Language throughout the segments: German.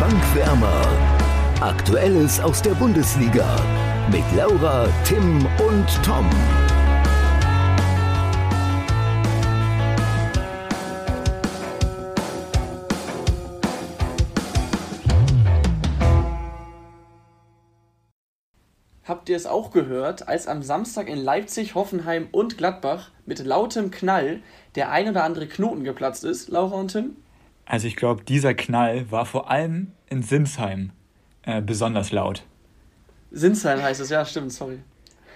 Bankwärmer. Aktuelles aus der Bundesliga mit Laura, Tim und Tom. Habt ihr es auch gehört, als am Samstag in Leipzig, Hoffenheim und Gladbach mit lautem Knall der ein oder andere Knoten geplatzt ist, Laura und Tim? Also ich glaube, dieser Knall war vor allem in Sinsheim äh, besonders laut. Sinsheim heißt es, ja, stimmt, sorry.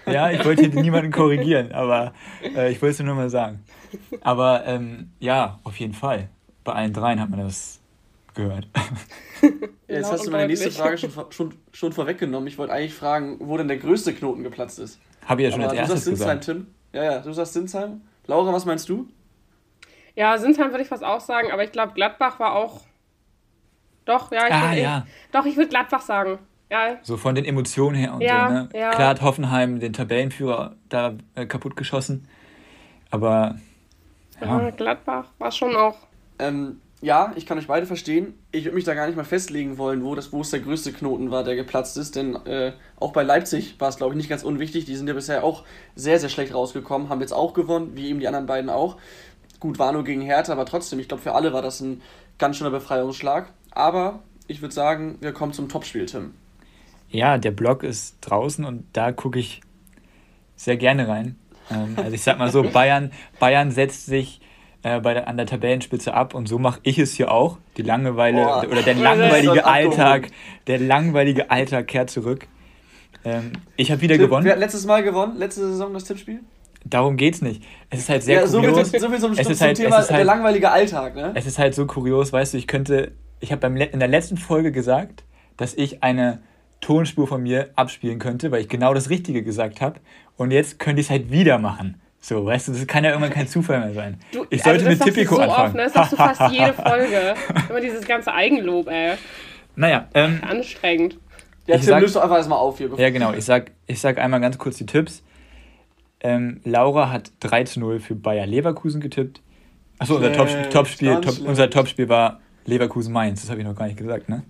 Ja, ich wollte hier niemanden korrigieren, aber äh, ich wollte es nur mal sagen. Aber ähm, ja, auf jeden Fall. Bei allen dreien hat man das gehört. Jetzt hast du meine nächste Frage schon, schon, schon vorweggenommen. Ich wollte eigentlich fragen, wo denn der größte Knoten geplatzt ist. Habe ich ja schon Aber als erstes du sagst Sinsheim, Tim. Ja, ja, du sagst Sinsheim. Laura, was meinst du? Ja, Sinsheim würde ich fast auch sagen, aber ich glaube, Gladbach war auch. Doch, ja, ich ah, würde ja. doch, ich würde Gladbach sagen. Ja. So von den Emotionen her und ja, so, ne? Ja. Klar hat Hoffenheim den Tabellenführer da äh, kaputt geschossen. Aber. Ja. Gladbach war schon auch. Ähm, ja, ich kann euch beide verstehen. Ich würde mich da gar nicht mal festlegen wollen, wo, das, wo es der größte Knoten war, der geplatzt ist. Denn äh, auch bei Leipzig war es, glaube ich, nicht ganz unwichtig. Die sind ja bisher auch sehr, sehr schlecht rausgekommen, haben jetzt auch gewonnen, wie eben die anderen beiden auch. Gut, war nur gegen Hertha, aber trotzdem, ich glaube, für alle war das ein ganz schöner Befreiungsschlag. Aber ich würde sagen, wir kommen zum Topspiel, Tim. Ja, der Blog ist draußen und da gucke ich sehr gerne rein. Ähm, also ich sag mal so, Bayern, Bayern setzt sich äh, bei der, an der Tabellenspitze ab und so mache ich es hier auch. Die Langeweile Boah. oder der langweilige Alltag, der langweilige Alltag kehrt zurück. Ähm, ich habe wieder Tipp, gewonnen. Wer hat letztes Mal gewonnen? Letzte Saison das Tippspiel? Darum geht's nicht. Es ist halt sehr ja, kurios. So viel, so viel zum, es ist halt, Thema es ist halt, der langweilige Alltag, ne? Es ist halt so kurios, weißt du, ich könnte, ich habe in der letzten Folge gesagt, dass ich eine Tonspur von mir abspielen könnte, weil ich genau das Richtige gesagt habe. Und jetzt könnte ich es halt wieder machen. So, weißt du, das kann ja irgendwann kein Zufall mehr sein. Du, ich sollte also mit Tipico so anfangen. Oft, ne? Das sagst du fast jede Folge. Immer dieses ganze Eigenlob, ey. Naja, ähm, Anstrengend. Ja, Tim, löst doch einfach erstmal auf hier. Ja, genau. Ich sag, ich sag einmal ganz kurz die Tipps. Ähm, Laura hat 3 zu 0 für Bayer Leverkusen getippt. Achso, unser Topspiel, Topspiel, Top, unser Topspiel war Leverkusen-Mainz. Das habe ich noch gar nicht gesagt, ne?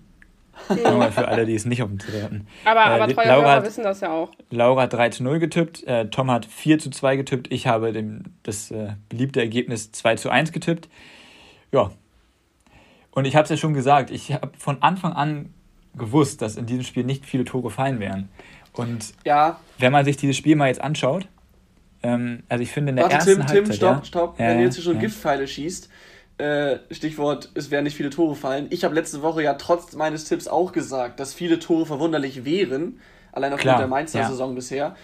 Nur für alle, die es nicht auf dem Zettel hatten. Aber, äh, aber treue Laura hat, wissen das ja auch. Laura hat 3 zu 0 getippt, äh, Tom hat 4 zu 2 getippt, ich habe dem, das äh, beliebte Ergebnis 2 zu 1 getippt. Ja. Und ich habe es ja schon gesagt, ich habe von Anfang an gewusst, dass in diesem Spiel nicht viele Tore fallen werden. Und ja. wenn man sich dieses Spiel mal jetzt anschaut, ähm, also ich finde in der Warte, ersten Tim, Halbzeit... Tim, stopp, stopp, ja, wenn du jetzt hier schon ja. Giftpfeile schießt, äh, Stichwort, es werden nicht viele Tore fallen. Ich habe letzte Woche ja trotz meines Tipps auch gesagt, dass viele Tore verwunderlich wären, allein aufgrund der Mainzer ja. Saison bisher.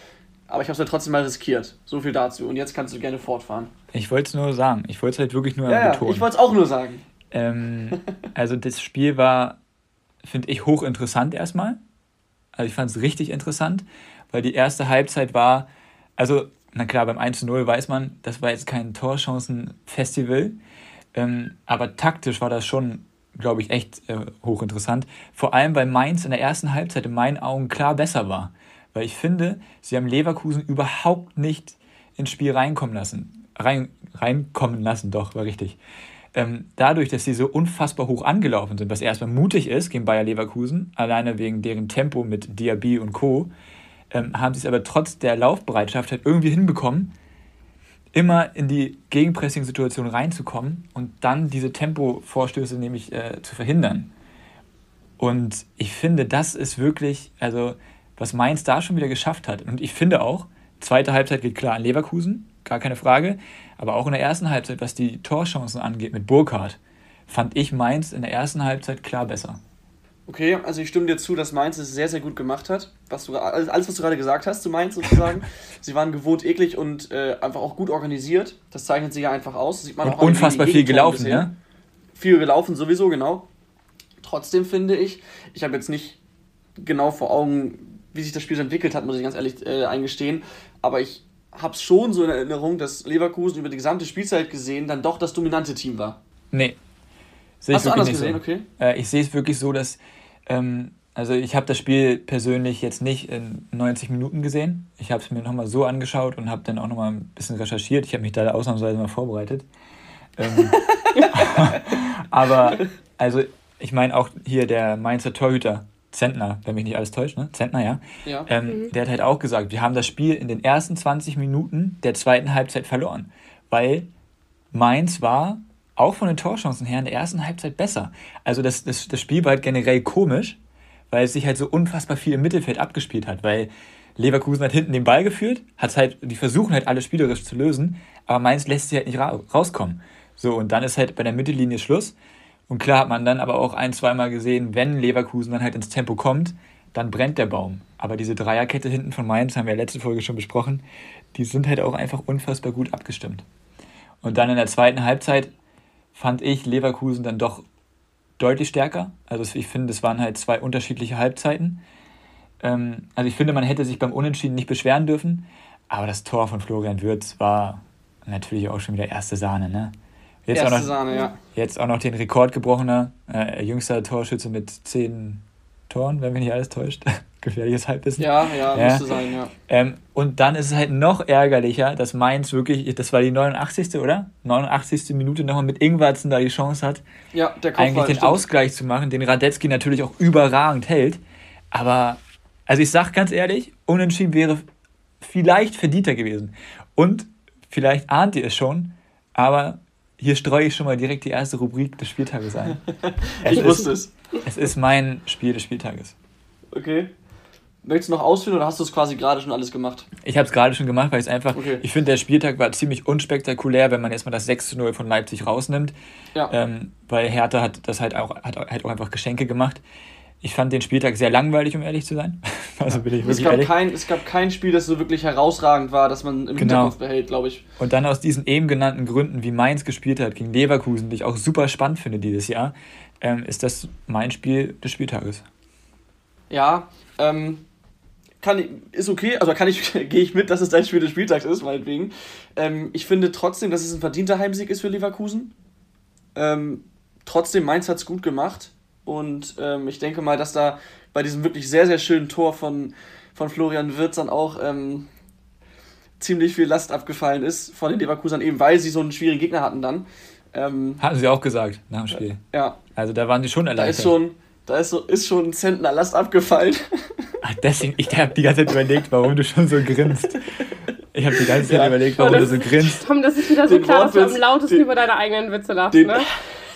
Aber ich habe es ja trotzdem mal riskiert. So viel dazu. Und jetzt kannst du gerne fortfahren. Ich wollte es nur sagen. Ich wollte es halt wirklich nur ja, betonen. Ja, ich wollte es auch nur sagen. Ähm, also das Spiel war, finde ich, hochinteressant erstmal. Also ich fand es richtig interessant, weil die erste Halbzeit war, also na klar, beim 1-0 weiß man, das war jetzt kein Torchancen-Festival. Ähm, aber taktisch war das schon, glaube ich, echt äh, hochinteressant. Vor allem, weil Mainz in der ersten Halbzeit in meinen Augen klar besser war. Weil ich finde, sie haben Leverkusen überhaupt nicht ins Spiel reinkommen lassen. Rein, reinkommen lassen, doch, war richtig. Ähm, dadurch, dass sie so unfassbar hoch angelaufen sind, was erstmal mutig ist gegen Bayer Leverkusen, alleine wegen deren Tempo mit Diaby und Co., ähm, haben sie es aber trotz der Laufbereitschaft halt irgendwie hinbekommen, immer in die Gegenpressing-Situation reinzukommen und dann diese Tempovorstöße nämlich äh, zu verhindern. Und ich finde, das ist wirklich, also was Mainz da schon wieder geschafft hat. Und ich finde auch, zweite Halbzeit geht klar an Leverkusen, gar keine Frage. Aber auch in der ersten Halbzeit, was die Torchancen angeht mit Burkhardt, fand ich Mainz in der ersten Halbzeit klar besser. Okay, also ich stimme dir zu, dass Mainz es sehr, sehr gut gemacht hat. Was du, alles, was du gerade gesagt hast zu Mainz sozusagen. Sie waren gewohnt eklig und äh, einfach auch gut organisiert. Das zeichnet sie ja einfach aus. sieht man und auch unfassbar viel gelaufen, bisher. ne? Viel gelaufen, sowieso, genau. Trotzdem finde ich, ich habe jetzt nicht genau vor Augen, wie sich das Spiel entwickelt hat, muss ich ganz ehrlich äh, eingestehen. Aber ich habe es schon so in Erinnerung, dass Leverkusen über die gesamte Spielzeit gesehen dann doch das dominante Team war. Nee. Hast du anders gesehen, so. okay? Äh, ich sehe es wirklich so, dass ähm, also ich habe das Spiel persönlich jetzt nicht in 90 Minuten gesehen. Ich habe es mir nochmal so angeschaut und habe dann auch nochmal ein bisschen recherchiert. Ich habe mich da ausnahmsweise mal vorbereitet. Ähm, aber also ich meine auch hier der Mainzer Torhüter, Zentner, wenn mich nicht alles täuscht, ne? Zentner, ja. ja. Ähm, mhm. Der hat halt auch gesagt, wir haben das Spiel in den ersten 20 Minuten der zweiten Halbzeit verloren, weil Mainz war auch von den Torchancen her in der ersten Halbzeit besser. Also das, das, das Spiel war halt generell komisch, weil es sich halt so unfassbar viel im Mittelfeld abgespielt hat, weil Leverkusen hat hinten den Ball geführt, hat halt, die versuchen halt alles spielerisch zu lösen, aber Mainz lässt sich halt nicht ra rauskommen. So, und dann ist halt bei der Mittellinie Schluss. Und klar hat man dann aber auch ein, zweimal gesehen, wenn Leverkusen dann halt ins Tempo kommt, dann brennt der Baum. Aber diese Dreierkette hinten von Mainz, haben wir ja letzte Folge schon besprochen, die sind halt auch einfach unfassbar gut abgestimmt. Und dann in der zweiten Halbzeit fand ich Leverkusen dann doch deutlich stärker. Also ich finde, es waren halt zwei unterschiedliche Halbzeiten. Ähm, also ich finde, man hätte sich beim Unentschieden nicht beschweren dürfen. Aber das Tor von Florian Würz war natürlich auch schon wieder erste Sahne, ne? Jetzt Erste auch noch, Sahne, ja. Jetzt auch noch den Rekord gebrochener, äh, jüngster Torschütze mit zehn Toren, wenn mich nicht alles täuscht. Gefährliches Halbwissen. Ja, ja, ja, müsste sein, ja. Ähm, und dann ist es halt noch ärgerlicher, dass Mainz wirklich, das war die 89. oder? 89. Minute nochmal mit Ingwarzen da die Chance hat, ja, der eigentlich den stimmt. Ausgleich zu machen, den Radetzky natürlich auch überragend hält. Aber, also ich sag ganz ehrlich, unentschieden wäre vielleicht verdienter gewesen. Und vielleicht ahnt ihr es schon, aber hier streue ich schon mal direkt die erste Rubrik des Spieltages ein. ich wusste es. Es ist mein Spiel des Spieltages. Okay. Möchtest du noch ausführen oder hast du es quasi gerade schon alles gemacht? Ich habe es gerade schon gemacht, weil ich es einfach. Okay. Ich finde, der Spieltag war ziemlich unspektakulär, wenn man erstmal das 6 zu 0 von Leipzig rausnimmt. Ja. Ähm, weil Hertha hat das halt auch, hat halt auch einfach Geschenke gemacht. Ich fand den Spieltag sehr langweilig, um ehrlich zu sein. Also bin ich wirklich es, gab ehrlich. Kein, es gab kein Spiel, das so wirklich herausragend war, dass man im genau. Hinterkopf behält, glaube ich. Und dann aus diesen eben genannten Gründen, wie Mainz gespielt hat gegen Leverkusen, die ich auch super spannend finde dieses Jahr, ähm, ist das mein Spiel des Spieltages. Ja, ähm, kann, ist okay, also kann ich, gehe ich mit, dass es dein Spiel des Spieltags ist, meinetwegen. Ähm, ich finde trotzdem, dass es ein verdienter Heimsieg ist für Leverkusen. Ähm, trotzdem, Mainz hat es gut gemacht. Und ähm, ich denke mal, dass da bei diesem wirklich sehr, sehr schönen Tor von, von Florian Wirtz dann auch ähm, ziemlich viel Last abgefallen ist von den Leverkusern, eben weil sie so einen schwierigen Gegner hatten dann. Ähm, hatten sie auch gesagt nach dem Spiel. Ja. Also da waren sie schon erleichtert. Da ist schon, da ist, so, ist schon ein Zentner Last abgefallen. Deswegen, ich habe die ganze Zeit überlegt, warum du schon so grinst. Ich habe die ganze Zeit ja. überlegt, warum du so grinst. Tom, das ist wieder so den klar, dass du am lautesten den, über deine eigenen Witze lachst, ne?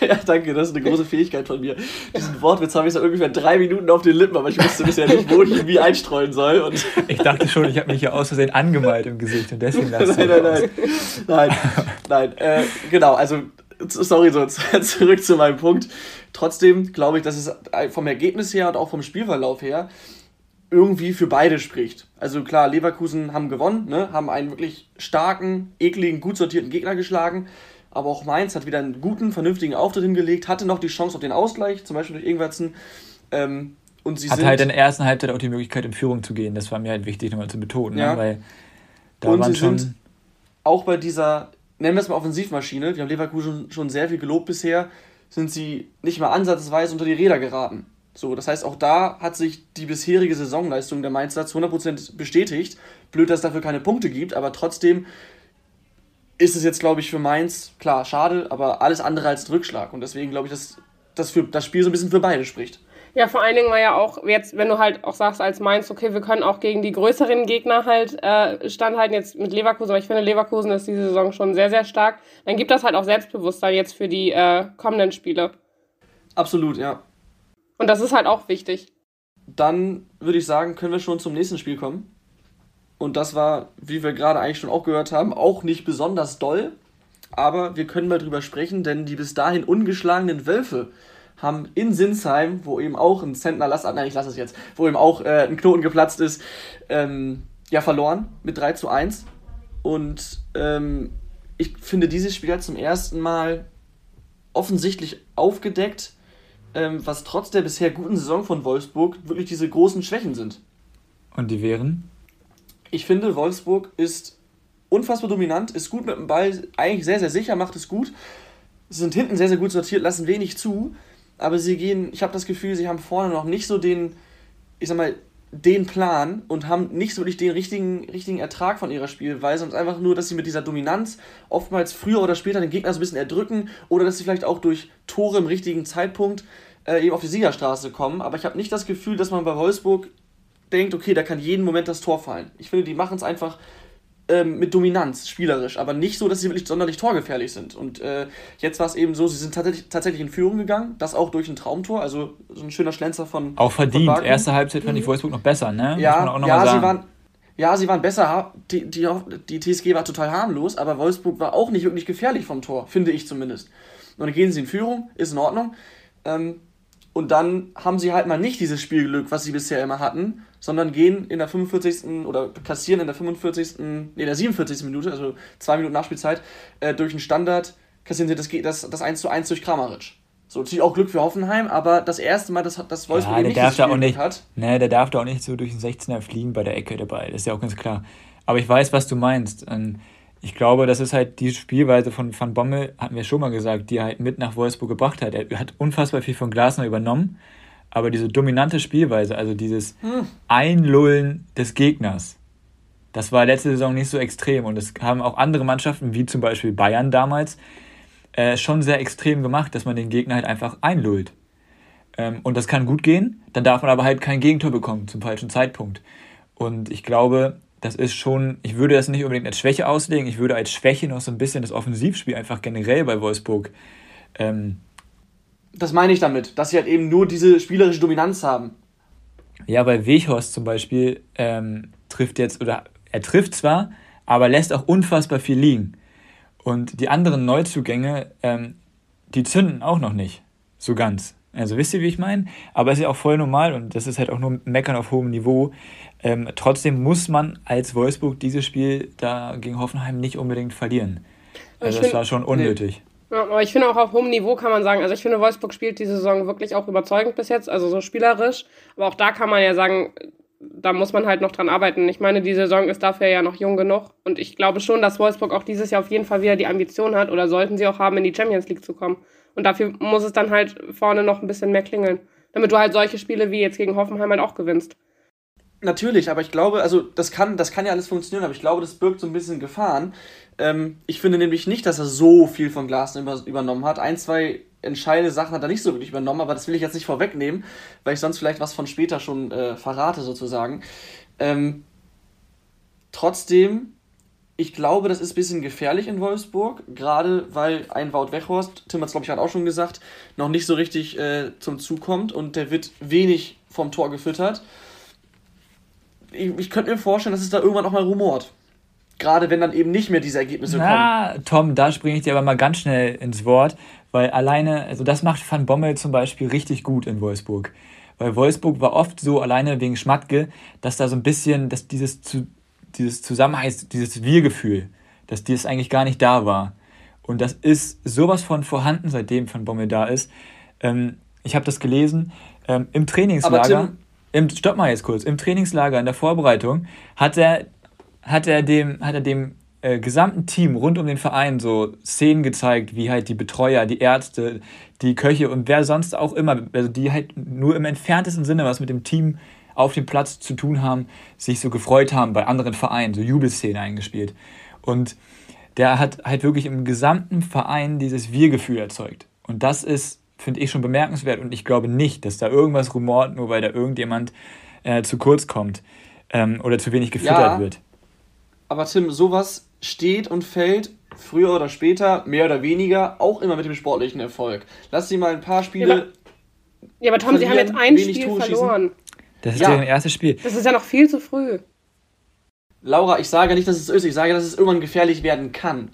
ja, danke, das ist eine große Fähigkeit von mir. Diesen Wortwitz habe ich seit ungefähr drei Minuten auf den Lippen, aber ich wusste bisher nicht, wo ich ihn wie einstreuen soll. Und ich dachte schon, ich habe mich hier aus Versehen angemalt im Gesicht und deswegen Nein, nein, nein, nein. Nein, nein. Äh, genau, also, sorry, so zurück zu meinem Punkt. Trotzdem glaube ich, dass es vom Ergebnis her und auch vom Spielverlauf her irgendwie für beide spricht. Also klar, Leverkusen haben gewonnen, ne, haben einen wirklich starken, ekligen, gut sortierten Gegner geschlagen. Aber auch Mainz hat wieder einen guten, vernünftigen Auftritt hingelegt, hatte noch die Chance auf den Ausgleich, zum Beispiel durch Ingwertsen. Ähm, und sie hat halt in der ersten Halbzeit auch die Möglichkeit, in Führung zu gehen. Das war mir halt wichtig, nochmal zu betonen. Ne? Ja. Ne? Weil da und waren sie schon sind auch bei dieser, nennen wir es mal Offensivmaschine, wir haben Leverkusen schon sehr viel gelobt bisher, sind sie nicht mal ansatzweise unter die Räder geraten. So, das heißt, auch da hat sich die bisherige Saisonleistung der Mainzer zu 100% bestätigt. Blöd, dass es dafür keine Punkte gibt, aber trotzdem ist es jetzt, glaube ich, für Mainz, klar, schade, aber alles andere als Rückschlag. Und deswegen glaube ich, dass das für das Spiel so ein bisschen für beide spricht. Ja, vor allen Dingen war ja auch jetzt, wenn du halt auch sagst als Mainz, okay, wir können auch gegen die größeren Gegner halt äh, standhalten, jetzt mit Leverkusen, aber ich finde, Leverkusen ist diese Saison schon sehr, sehr stark, dann gibt das halt auch Selbstbewusstsein jetzt für die äh, kommenden Spiele. Absolut, ja. Und das ist halt auch wichtig. Dann würde ich sagen, können wir schon zum nächsten Spiel kommen. Und das war, wie wir gerade eigentlich schon auch gehört haben, auch nicht besonders doll. Aber wir können mal drüber sprechen, denn die bis dahin ungeschlagenen Wölfe haben in Sinsheim, wo eben auch ein Zentner Lass, nein, ich lasse es jetzt, wo eben auch äh, ein Knoten geplatzt ist, ähm, ja, verloren mit 3 zu 1. Und ähm, ich finde, dieses Spiel hat zum ersten Mal offensichtlich aufgedeckt, ähm, was trotz der bisher guten Saison von Wolfsburg wirklich diese großen Schwächen sind. Und die wären? ich finde, Wolfsburg ist unfassbar dominant, ist gut mit dem Ball, eigentlich sehr, sehr sicher, macht es gut. Sie sind hinten sehr, sehr gut sortiert, lassen wenig zu, aber sie gehen, ich habe das Gefühl, sie haben vorne noch nicht so den, ich sag mal, den Plan und haben nicht so wirklich den richtigen, richtigen Ertrag von ihrer Spielweise und einfach nur, dass sie mit dieser Dominanz oftmals früher oder später den Gegner so ein bisschen erdrücken oder dass sie vielleicht auch durch Tore im richtigen Zeitpunkt äh, eben auf die Siegerstraße kommen. Aber ich habe nicht das Gefühl, dass man bei Wolfsburg denkt, okay, da kann jeden Moment das Tor fallen. Ich finde, die machen es einfach ähm, mit Dominanz, spielerisch, aber nicht so, dass sie wirklich sonderlich torgefährlich sind. Und äh, jetzt war es eben so, sie sind tatsächlich, tatsächlich in Führung gegangen, das auch durch ein Traumtor, also so ein schöner Schlenzer von. Auch verdient. Von Erste Halbzeit fand ich mhm. Wolfsburg noch besser, ne? Ja, ja sie waren. Ja, sie waren besser. Die, die, die TSG war total harmlos, aber Wolfsburg war auch nicht wirklich gefährlich vom Tor, finde ich zumindest. Und dann gehen sie in Führung, ist in Ordnung. Ähm, und dann haben sie halt mal nicht dieses Spielglück, was sie bisher immer hatten, sondern gehen in der 45. oder kassieren in der 45. nee, der 47. Minute, also zwei Minuten Nachspielzeit, äh, durch einen Standard kassieren sie das, das, das 1 zu 1 durch Kramaric. So, natürlich auch Glück für Hoffenheim, aber das erste Mal, dass, dass Wolfsburg ja, der nicht darf da auch nicht, hat. Ne, der darf da auch nicht so durch den 16er fliegen bei der Ecke dabei, das ist ja auch ganz klar. Aber ich weiß, was du meinst. Und ich glaube, das ist halt die Spielweise von Van Bommel, hatten wir schon mal gesagt, die er halt mit nach Wolfsburg gebracht hat. Er hat unfassbar viel von Glasner übernommen, aber diese dominante Spielweise, also dieses hm. Einlullen des Gegners, das war letzte Saison nicht so extrem und das haben auch andere Mannschaften, wie zum Beispiel Bayern damals, äh, schon sehr extrem gemacht, dass man den Gegner halt einfach einlullt. Ähm, und das kann gut gehen, dann darf man aber halt kein Gegentor bekommen zum falschen Zeitpunkt. Und ich glaube, das ist schon, ich würde das nicht unbedingt als Schwäche auslegen, ich würde als Schwäche noch so ein bisschen das Offensivspiel einfach generell bei Wolfsburg. Ähm, das meine ich damit, dass sie halt eben nur diese spielerische Dominanz haben. Ja, weil Weghorst zum Beispiel ähm, trifft jetzt, oder er trifft zwar, aber lässt auch unfassbar viel liegen. Und die anderen Neuzugänge, ähm, die zünden auch noch nicht so ganz. Also wisst ihr, wie ich meine? Aber es ist ja auch voll normal und das ist halt auch nur Meckern auf hohem Niveau. Ähm, trotzdem muss man als Wolfsburg dieses Spiel da gegen Hoffenheim nicht unbedingt verlieren. Also das find, war schon unnötig. Ja, aber ich finde auch auf hohem Niveau kann man sagen, also ich finde, Wolfsburg spielt diese Saison wirklich auch überzeugend bis jetzt, also so spielerisch. Aber auch da kann man ja sagen, da muss man halt noch dran arbeiten. Ich meine, die Saison ist dafür ja noch jung genug. Und ich glaube schon, dass Wolfsburg auch dieses Jahr auf jeden Fall wieder die Ambition hat oder sollten sie auch haben, in die Champions League zu kommen. Und dafür muss es dann halt vorne noch ein bisschen mehr klingeln. Damit du halt solche Spiele wie jetzt gegen Hoffenheim halt auch gewinnst. Natürlich, aber ich glaube, also das kann, das kann ja alles funktionieren, aber ich glaube, das birgt so ein bisschen Gefahren. Ähm, ich finde nämlich nicht, dass er so viel von Glasner über, übernommen hat. Ein, zwei entscheidende Sachen hat er nicht so wirklich übernommen, aber das will ich jetzt nicht vorwegnehmen, weil ich sonst vielleicht was von später schon äh, verrate, sozusagen. Ähm, trotzdem, ich glaube, das ist ein bisschen gefährlich in Wolfsburg, gerade weil ein Wout Weghorst, Tim hat es glaube ich gerade auch schon gesagt, noch nicht so richtig äh, zum Zug kommt und der wird wenig vom Tor gefüttert ich, ich könnte mir vorstellen, dass es da irgendwann auch mal rumort. Gerade wenn dann eben nicht mehr diese Ergebnisse Na, kommen. Tom, da springe ich dir aber mal ganz schnell ins Wort, weil alleine, also das macht Van Bommel zum Beispiel richtig gut in Wolfsburg. Weil Wolfsburg war oft so alleine wegen Schmatke, dass da so ein bisschen, dass dieses, dieses Zusammenhalt, dieses Wir-Gefühl, dass dieses eigentlich gar nicht da war. Und das ist sowas von vorhanden, seitdem Van Bommel da ist. Ähm, ich habe das gelesen. Ähm, Im Trainingslager. Tim, im, stopp mal jetzt kurz, im Trainingslager, in der Vorbereitung, hat er, hat er dem, hat er dem äh, gesamten Team rund um den Verein so Szenen gezeigt, wie halt die Betreuer, die Ärzte, die Köche und wer sonst auch immer, also die halt nur im entferntesten Sinne was mit dem Team auf dem Platz zu tun haben, sich so gefreut haben bei anderen Vereinen, so Jubelszenen eingespielt. Und der hat halt wirklich im gesamten Verein dieses Wir-Gefühl erzeugt. Und das ist finde ich schon bemerkenswert und ich glaube nicht, dass da irgendwas rumort, nur weil da irgendjemand äh, zu kurz kommt ähm, oder zu wenig gefüttert ja, wird. Aber Tim, sowas steht und fällt früher oder später, mehr oder weniger, auch immer mit dem sportlichen Erfolg. Lass sie mal ein paar Spiele. Ja, aber, ja, aber Tom, sie haben jetzt ein Spiel Tore verloren. Schießen. Das ist ja. deren erstes Spiel. Das ist ja noch viel zu früh. Laura, ich sage nicht, dass es ist, ich sage, dass es irgendwann gefährlich werden kann.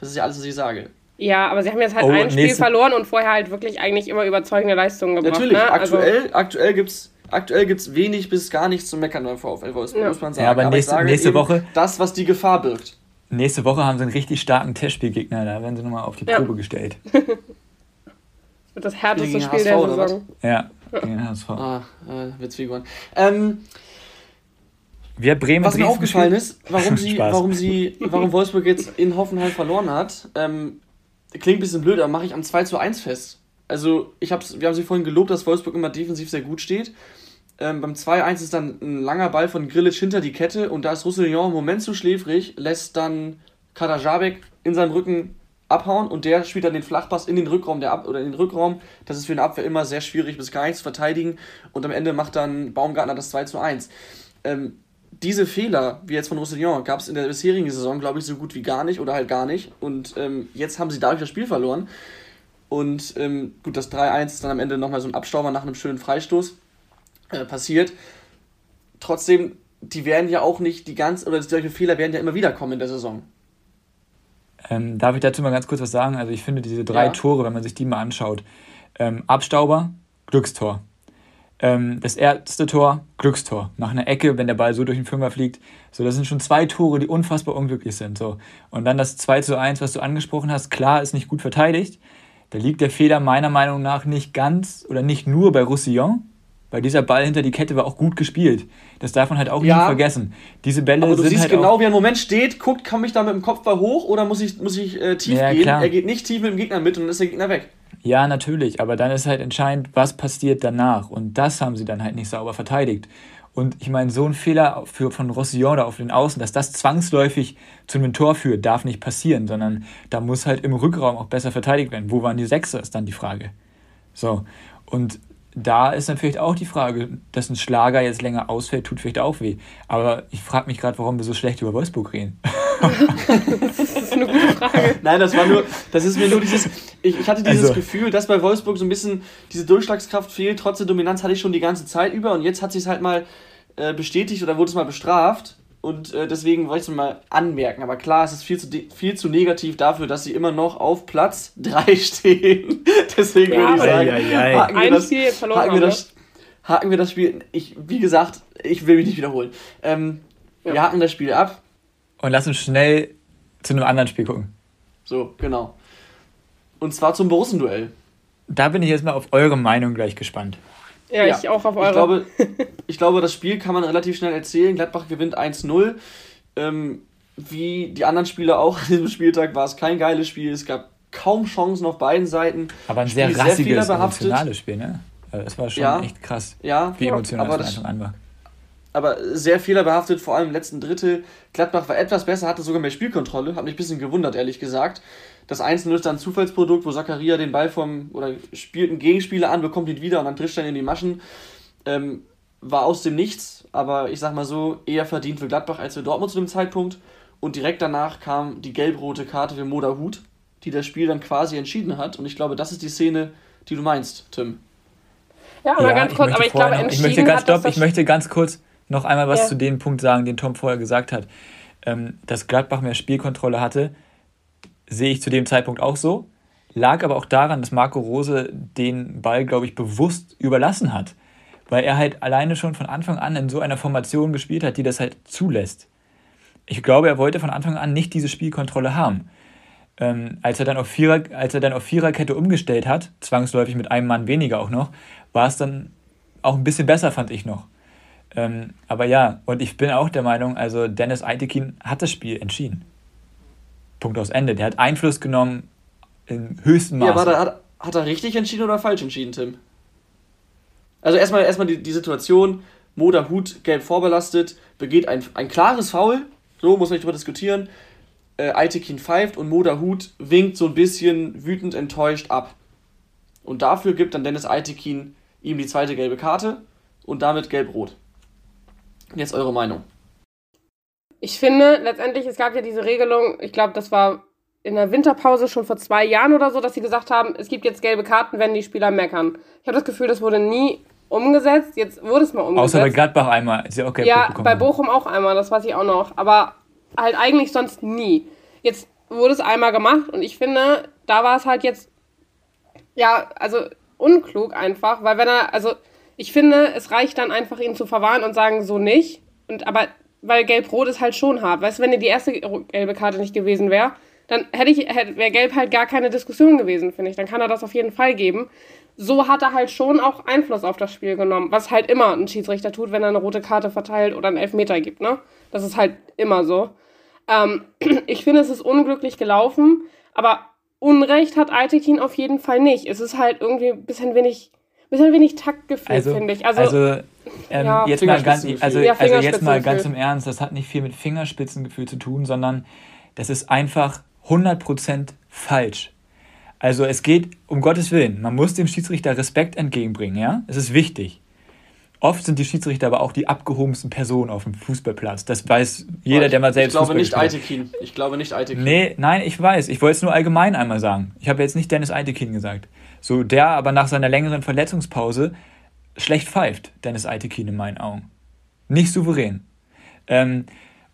Das ist ja alles, was ich sage. Ja, aber sie haben jetzt halt oh, ein Spiel verloren und vorher halt wirklich eigentlich immer überzeugende Leistungen gebracht. Natürlich, ne? aktuell, also, aktuell gibt es aktuell gibt's wenig bis gar nichts zu meckern beim VfL Wolfsburg, ja. muss man sagen. Ja, aber, aber nächste, nächste Woche. Das, was die Gefahr birgt. Nächste Woche haben sie einen richtig starken Testspielgegner, da werden sie nochmal auf die ja. Probe gestellt. das wird das härteste Spiel HSV, der Saison. Ja, gegen HSV. Ah, äh, wird's wie gewonnen. Ähm, wir Bremen Was mir aufgefallen ist, warum, sie, warum, sie, warum Wolfsburg jetzt in Hoffenheim verloren hat, ähm, klingt ein bisschen blöd, aber mache ich am 2 zu 1 fest. Also, ich hab's, wir haben sie vorhin gelobt, dass Wolfsburg immer defensiv sehr gut steht. Ähm, beim 2-1 ist dann ein langer Ball von Grilic hinter die Kette und da ist Roussillon im Moment zu schläfrig, lässt dann Kadajabek in seinem Rücken abhauen und der spielt dann den Flachpass in den Rückraum der Ab oder in den Rückraum. Das ist für eine Abwehr immer sehr schwierig bis gar nicht zu verteidigen und am Ende macht dann Baumgartner das 2 zu 1. Ähm, diese Fehler, wie jetzt von Roussillon, gab es in der bisherigen Saison, glaube ich, so gut wie gar nicht oder halt gar nicht. Und ähm, jetzt haben sie dadurch das Spiel verloren. Und ähm, gut, das 3-1 ist dann am Ende nochmal so ein Abstauber nach einem schönen Freistoß äh, passiert. Trotzdem, die werden ja auch nicht die ganz, oder solche Fehler werden ja immer wieder kommen in der Saison. Ähm, darf ich dazu mal ganz kurz was sagen? Also ich finde diese drei ja. Tore, wenn man sich die mal anschaut, ähm, Abstauber, Glückstor. Ähm, das erste Tor, Glückstor. Nach einer Ecke, wenn der Ball so durch den Fünfer fliegt. So, das sind schon zwei Tore, die unfassbar unglücklich sind. So. Und dann das 2 zu 1, was du angesprochen hast, klar, ist nicht gut verteidigt. Da liegt der Fehler meiner Meinung nach nicht ganz oder nicht nur bei Roussillon, weil dieser Ball hinter die Kette war auch gut gespielt. Das darf man halt auch ja, nie vergessen. Diese Bälle aber du sind siehst halt genau, wie er im Moment steht, guckt, komme ich da mit dem Kopfball hoch oder muss ich, muss ich äh, tief ja, gehen? Klar. Er geht nicht tief mit dem Gegner mit und dann ist der Gegner weg. Ja, natürlich, aber dann ist halt entscheidend, was passiert danach. Und das haben sie dann halt nicht sauber verteidigt. Und ich meine, so ein Fehler für, von Rossillon da auf den Außen, dass das zwangsläufig zu einem Tor führt, darf nicht passieren, sondern da muss halt im Rückraum auch besser verteidigt werden. Wo waren die Sechser, ist dann die Frage. So, und da ist dann vielleicht auch die Frage, dass ein Schlager jetzt länger ausfällt, tut vielleicht auch weh. Aber ich frage mich gerade, warum wir so schlecht über Wolfsburg reden. das ist eine gute Frage. Nein, das war nur, das ist mir nur dieses, ich, ich hatte dieses also, Gefühl, dass bei Wolfsburg so ein bisschen diese Durchschlagskraft fehlt. Trotz der Dominanz hatte ich schon die ganze Zeit über und jetzt hat sie es halt mal äh, bestätigt oder wurde es mal bestraft. Und äh, deswegen wollte ich es mal anmerken. Aber klar, es ist viel zu, viel zu negativ dafür, dass sie immer noch auf Platz 3 stehen. deswegen ja, würde ich sagen, ja, ja, haken, wir das, jetzt verloren haken, wir das, haken wir das Spiel. Ich, wie gesagt, ich will mich nicht wiederholen. Ähm, Wir haken das Spiel ab. Und lass uns schnell zu einem anderen Spiel gucken. So, genau. Und zwar zum Borussen-Duell. Da bin ich jetzt mal auf eure Meinung gleich gespannt. Ja, ja, ich auch auf eure. Ich glaube, ich glaube, das Spiel kann man relativ schnell erzählen. Gladbach gewinnt 1-0. Ähm, wie die anderen Spiele auch an diesem Spieltag war es kein geiles Spiel. Es gab kaum Chancen auf beiden Seiten. Aber ein sehr rassiges, sehr emotionales Spiel, ne? Also es war schon ja, echt krass, ja, wie emotional ja, das von Anfang an war. Aber sehr fehlerbehaftet, vor allem im letzten Drittel. Gladbach war etwas besser, hatte sogar mehr Spielkontrolle. Hat mich ein bisschen gewundert, ehrlich gesagt. Das Einzelne ist dann ein Zufallsprodukt, wo Zakaria den Ball vom, oder spielt einen Gegenspieler an, bekommt ihn wieder und dann trischt er in die Maschen. Ähm, war aus dem Nichts, aber ich sag mal so, eher verdient für Gladbach als für Dortmund zu dem Zeitpunkt. Und direkt danach kam die gelb-rote Karte für Moda Hut, die das Spiel dann quasi entschieden hat. Und ich glaube, das ist die Szene, die du meinst, Tim. Ja, aber ja, ganz kurz, aber ich glaube, noch, ich möchte ganz, stopp, ich möchte ganz kurz noch einmal was ja. zu dem Punkt sagen, den Tom vorher gesagt hat. Ähm, dass Gladbach mehr Spielkontrolle hatte, sehe ich zu dem Zeitpunkt auch so. Lag aber auch daran, dass Marco Rose den Ball, glaube ich, bewusst überlassen hat. Weil er halt alleine schon von Anfang an in so einer Formation gespielt hat, die das halt zulässt. Ich glaube, er wollte von Anfang an nicht diese Spielkontrolle haben. Ähm, als, er dann auf Vierer, als er dann auf Viererkette umgestellt hat, zwangsläufig mit einem Mann weniger auch noch, war es dann auch ein bisschen besser, fand ich noch. Ähm, aber ja, und ich bin auch der Meinung, also Dennis Eitekin hat das Spiel entschieden. Punkt aus Ende. Der hat Einfluss genommen im höchsten Maße. Ja, warte, hat, hat er richtig entschieden oder falsch entschieden, Tim? Also erstmal, erstmal die, die Situation, Moda Hut gelb vorbelastet, begeht ein, ein klares Foul, so muss man nicht drüber diskutieren. Äh, Aitekin pfeift und Moda Hut winkt so ein bisschen wütend enttäuscht ab. Und dafür gibt dann Dennis Aitekin ihm die zweite gelbe Karte und damit gelb-rot. Jetzt eure Meinung. Ich finde, letztendlich, es gab ja diese Regelung, ich glaube, das war in der Winterpause schon vor zwei Jahren oder so, dass sie gesagt haben, es gibt jetzt gelbe Karten, wenn die Spieler meckern. Ich habe das Gefühl, das wurde nie umgesetzt. Jetzt wurde es mal umgesetzt. Außer bei Gladbach einmal. Ist ja, okay, ja bei Bochum auch einmal, das weiß ich auch noch. Aber halt eigentlich sonst nie. Jetzt wurde es einmal gemacht und ich finde, da war es halt jetzt, ja, also unklug einfach, weil wenn er, also ich finde, es reicht dann einfach, ihn zu verwahren und sagen, so nicht. Und aber weil Gelb-Rot ist halt schon hart. Weißt du, wenn dir die erste gelbe Karte nicht gewesen wäre, dann hätte ich, hätte, wäre Gelb halt gar keine Diskussion gewesen, finde ich. Dann kann er das auf jeden Fall geben. So hat er halt schon auch Einfluss auf das Spiel genommen, was halt immer ein Schiedsrichter tut, wenn er eine rote Karte verteilt oder einen Elfmeter gibt, ne? Das ist halt immer so. Ähm, ich finde, es ist unglücklich gelaufen, aber Unrecht hat Aitekin auf jeden Fall nicht. Es ist halt irgendwie ein bisschen wenig bisschen wenig Taktgefühl, also, finde ich. Also, also ähm, ja, jetzt, mal ganz, also, ja, also jetzt mal ganz im Ernst, das hat nicht viel mit Fingerspitzengefühl zu tun, sondern das ist einfach 100% falsch. Also es geht um Gottes Willen. Man muss dem Schiedsrichter Respekt entgegenbringen, ja? Es ist wichtig. Oft sind die Schiedsrichter aber auch die abgehobensten Personen auf dem Fußballplatz. Das weiß jeder, der mal selbst Ich glaube Fußball nicht Eitekin. Ich glaube nicht Eitekin. Nee, nein, ich weiß. Ich wollte es nur allgemein einmal sagen. Ich habe jetzt nicht Dennis Eitekin gesagt. So, der aber nach seiner längeren Verletzungspause schlecht pfeift, Dennis Eitekin in meinen Augen. Nicht souverän. Ähm,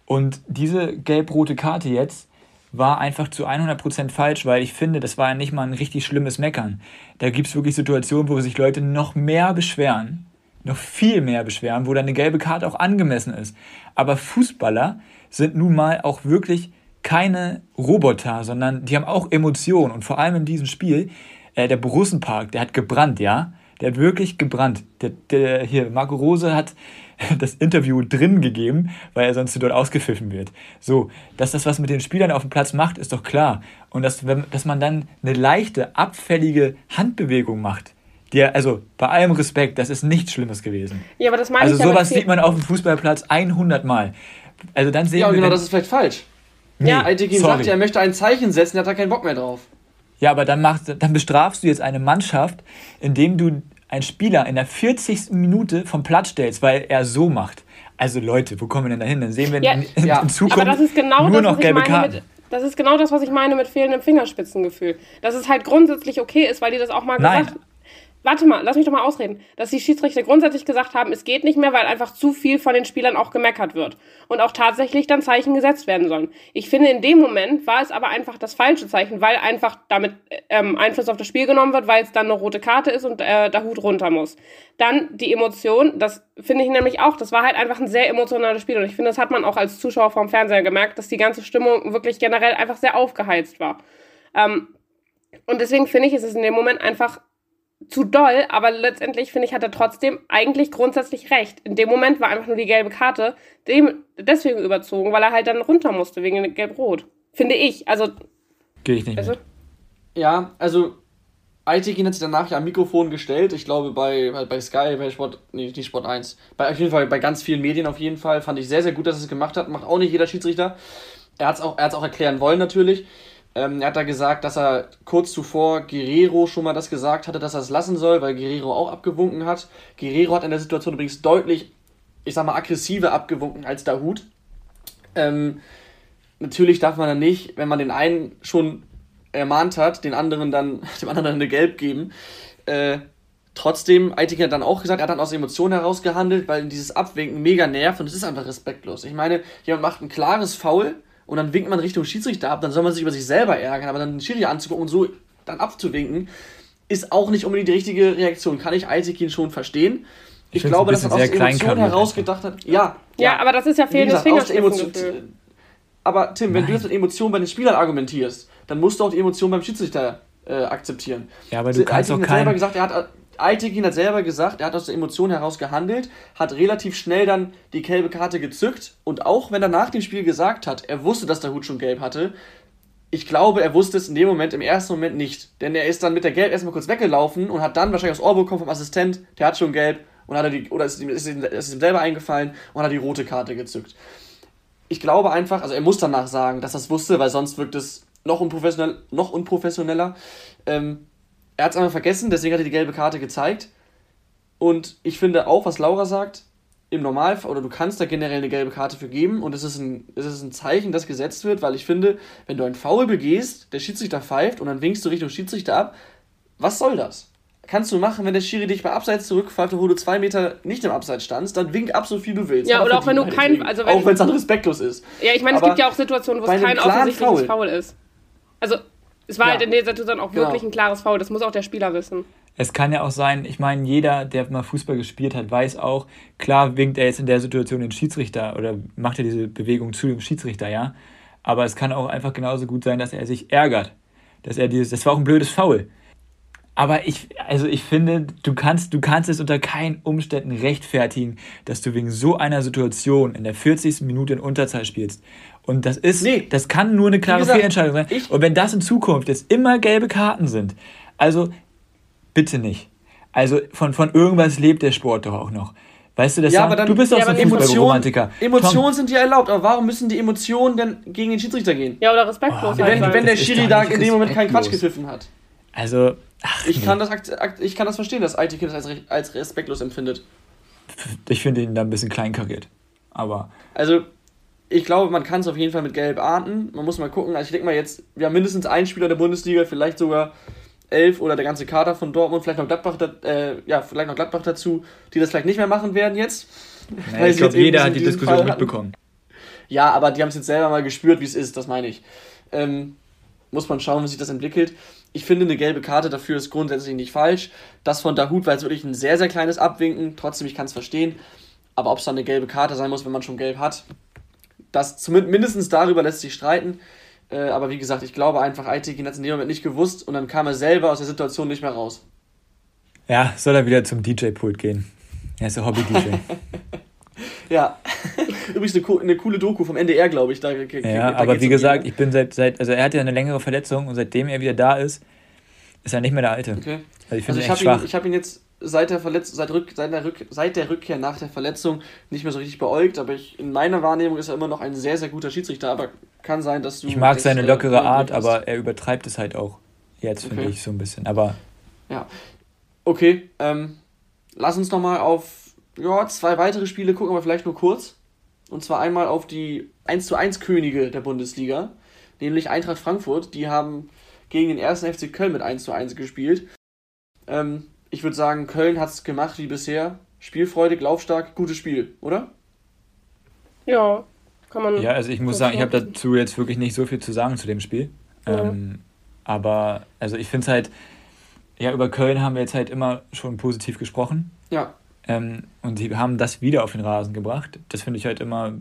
und diese gelb-rote Karte jetzt war einfach zu 100% falsch, weil ich finde, das war ja nicht mal ein richtig schlimmes Meckern. Da gibt es wirklich Situationen, wo sich Leute noch mehr beschweren noch viel mehr beschweren, wo dann eine gelbe Karte auch angemessen ist. Aber Fußballer sind nun mal auch wirklich keine Roboter, sondern die haben auch Emotionen. Und vor allem in diesem Spiel, äh, der Borussenpark, der hat gebrannt, ja? Der hat wirklich gebrannt. Der, der, hier, Marco Rose hat das Interview drin gegeben, weil er sonst dort ausgepfiffen wird. So, dass das was mit den Spielern auf dem Platz macht, ist doch klar. Und dass, wenn, dass man dann eine leichte, abfällige Handbewegung macht, dir, also bei allem Respekt, das ist nichts Schlimmes gewesen. Ja, aber das meine also ich Also sowas sieht man auf dem Fußballplatz 100 Mal. Also dann sehen ja, wir. Ja, genau, das ist vielleicht falsch. Nee, ja, Altekin sagt, er möchte ein Zeichen setzen, er hat da keinen Bock mehr drauf. Ja, aber dann, machst, dann bestrafst du jetzt eine Mannschaft, indem du einen Spieler in der 40. Minute vom Platz stellst, weil er so macht. Also Leute, wo kommen wir denn da hin? Dann sehen wir ja, in, ja. in Zukunft aber das ist genau nur das, noch gelbe Karten. Mit, das ist genau das, was ich meine mit fehlendem Fingerspitzengefühl. Dass es halt grundsätzlich okay ist, weil die das auch mal Nein. gesagt warte mal, lass mich doch mal ausreden, dass die Schiedsrichter grundsätzlich gesagt haben, es geht nicht mehr, weil einfach zu viel von den Spielern auch gemeckert wird und auch tatsächlich dann Zeichen gesetzt werden sollen. Ich finde, in dem Moment war es aber einfach das falsche Zeichen, weil einfach damit ähm, Einfluss auf das Spiel genommen wird, weil es dann eine rote Karte ist und äh, der Hut runter muss. Dann die Emotion, das finde ich nämlich auch, das war halt einfach ein sehr emotionales Spiel und ich finde, das hat man auch als Zuschauer vom Fernseher gemerkt, dass die ganze Stimmung wirklich generell einfach sehr aufgeheizt war. Ähm, und deswegen finde ich, ist es in dem Moment einfach zu doll, aber letztendlich finde ich, hat er trotzdem eigentlich grundsätzlich recht. In dem Moment war einfach nur die gelbe Karte dem deswegen überzogen, weil er halt dann runter musste wegen Gelb-Rot. Finde ich. Also. Gehe ich nicht. Also, ja, also Aitekin hat sich danach ja am Mikrofon gestellt. Ich glaube bei, bei Sky, bei Sport, nee, nicht Sport 1. Bei, auf jeden Fall bei ganz vielen Medien auf jeden Fall. Fand ich sehr, sehr gut, dass er es gemacht hat. Macht auch nicht jeder Schiedsrichter. Er hat es auch, auch erklären wollen natürlich. Ähm, er hat da gesagt, dass er kurz zuvor Guerrero schon mal das gesagt hatte, dass er es lassen soll, weil Guerrero auch abgewunken hat. Guerrero hat in der Situation übrigens deutlich, ich sag mal, aggressiver abgewunken als Dahut. Ähm, natürlich darf man dann nicht, wenn man den einen schon ermahnt hat, den anderen dann, dem anderen dann eine Gelb geben. Äh, trotzdem, Aitiken hat dann auch gesagt, er hat dann aus Emotionen heraus gehandelt, weil dieses Abwinken mega nervt und es ist einfach respektlos. Ich meine, jemand macht ein klares Foul und dann winkt man Richtung Schiedsrichter ab, dann soll man sich über sich selber ärgern, aber dann den Schiri anzugucken und so dann abzuwinken, ist auch nicht unbedingt die richtige Reaktion. Kann ich Eitekin schon verstehen. Ich, ich glaube, dass er aus Emotionen herausgedacht hat. Ja, ja, ja, aber das ist ja fehlendes Fingerspitzengefühl. Aber Tim, wenn Nein. du jetzt mit Emotionen bei den Spielern argumentierst, dann musst du auch die Emotionen beim Schiedsrichter äh, akzeptieren. Ja, aber du kannst Eitekin auch kein... selber gesagt, er hat Altekin hat selber gesagt, er hat aus der Emotion heraus gehandelt, hat relativ schnell dann die gelbe Karte gezückt und auch wenn er nach dem Spiel gesagt hat, er wusste, dass der Hut schon gelb hatte, ich glaube, er wusste es in dem Moment, im ersten Moment nicht. Denn er ist dann mit der Gelb erstmal kurz weggelaufen und hat dann wahrscheinlich aufs Ohr bekommen vom Assistent, der hat schon gelb und hat er die, oder ist, ist, ihm, ist ihm selber eingefallen und hat die rote Karte gezückt. Ich glaube einfach, also er muss danach sagen, dass er es wusste, weil sonst wirkt es noch, unprofessionell, noch unprofessioneller. Ähm, er hat es einmal vergessen, deswegen hat er die gelbe Karte gezeigt. Und ich finde auch, was Laura sagt, im Normalfall, oder du kannst da generell eine gelbe Karte für geben und es ist, ein, es ist ein Zeichen, das gesetzt wird, weil ich finde, wenn du einen Foul begehst, der Schiedsrichter pfeift und dann winkst du Richtung Schiedsrichter ab, was soll das? Kannst du machen, wenn der Schiri dich bei Abseits zurückpfeift, wo du zwei Meter nicht im Abseits standst, dann wink ab so viel du willst. Ja, oder auch wenn du kein. Also wenn auch wenn es dann respektlos ist. Ja, ich meine, es gibt ja auch Situationen, wo es kein offensichtliches Foul. Foul ist. Also, es war ja. halt in der Situation auch wirklich genau. ein klares Foul, das muss auch der Spieler wissen. Es kann ja auch sein, ich meine, jeder, der mal Fußball gespielt hat, weiß auch, klar winkt er jetzt in der Situation den Schiedsrichter oder macht er diese Bewegung zu dem Schiedsrichter, ja. Aber es kann auch einfach genauso gut sein, dass er sich ärgert. Dass er dieses, das war auch ein blödes Foul. Aber ich, also ich finde, du kannst, du kannst es unter keinen Umständen rechtfertigen, dass du wegen so einer Situation in der 40. Minute in Unterzahl spielst. Und das ist, nee. das kann nur eine klare gesagt, Fehlentscheidung sein. Und wenn das in Zukunft jetzt immer gelbe Karten sind, also bitte nicht. Also von, von irgendwas lebt der Sport doch auch noch. Weißt du, das ja, sagen, aber dann, du bist doch ja, so ein Emotionen, Fußballromantiker. Emotionen Tom, sind ja erlaubt, aber warum müssen die Emotionen denn gegen den Schiedsrichter gehen? Ja, oder respektlos. Oh, wenn, wenn der Schiri da in dem Moment keinen Quatsch gepfiffen hat. also, ach, Ich nee. kann das, ich kann das verstehen, dass Aitekin das als, als respektlos empfindet. ich finde ihn da ein bisschen kleinkariert. Aber Also, ich glaube, man kann es auf jeden Fall mit Gelb ahnden. Man muss mal gucken. Also, ich denke mal jetzt, wir haben mindestens einen Spieler der Bundesliga, vielleicht sogar elf oder der ganze Kader von Dortmund, vielleicht noch Gladbach, äh, ja, vielleicht noch Gladbach dazu, die das vielleicht nicht mehr machen werden jetzt. naja, ich glaube, jeder hat die Diskussion Fall hatten. mitbekommen. Ja, aber die haben es jetzt selber mal gespürt, wie es ist, das meine ich. Ähm, muss man schauen, wie sich das entwickelt. Ich finde, eine gelbe Karte dafür ist grundsätzlich nicht falsch. Das von Dahut war jetzt wirklich ein sehr, sehr kleines Abwinken. Trotzdem, ich kann es verstehen. Aber ob es dann eine gelbe Karte sein muss, wenn man schon gelb hat, das zumindest mindestens darüber lässt sich streiten. Äh, aber wie gesagt, ich glaube einfach, Aitekin hat es in dem Moment nicht gewusst und dann kam er selber aus der Situation nicht mehr raus. Ja, soll er wieder zum DJ-Pult gehen. Er ist der Hobby-DJ. Ja, übrigens eine, co- eine coole Doku vom NDR, glaube ich. Da, ja, da aber wie um ihn, gesagt, ne? ich bin seit, seit, also er hatte ja eine längere Verletzung und seitdem er wieder da ist, ist er nicht mehr der Alte. Okay. Also ich Also finde ich ihn habe ihn, ich hab ihn jetzt seit der, Verletz seit, Rück seit, der Rück seit der Rückkehr nach der Verletzung nicht mehr so richtig beäugt, aber ich, in meiner Wahrnehmung ist er immer noch ein sehr, sehr guter Schiedsrichter, aber kann sein, dass du... Ich mag seine äh, lockere neu Art, aber er übertreibt es halt auch. Jetzt finde Okay. ich so ein bisschen. Aber Ja. Okay, ähm, lass uns nochmal auf ja, zwei weitere Spiele gucken, aber vielleicht nur kurz. Und zwar einmal auf die 1 zu 1 Könige der Bundesliga, nämlich Eintracht Frankfurt. Die haben gegen den ersten FC Köln mit 1 zu 1 gespielt. Ähm, ich würde sagen, Köln hat es gemacht wie bisher. Spielfreudig, laufstark, gutes Spiel, oder? Ja, kann man. ja, also ich muss sagen, ich habe dazu jetzt wirklich nicht so viel zu sagen zu dem Spiel. Ja. Ähm, aber also ich finde es halt, ja, über Köln haben wir jetzt halt immer schon positiv gesprochen. Ja. Ähm, und sie haben das wieder auf den Rasen gebracht. Das finde ich halt immer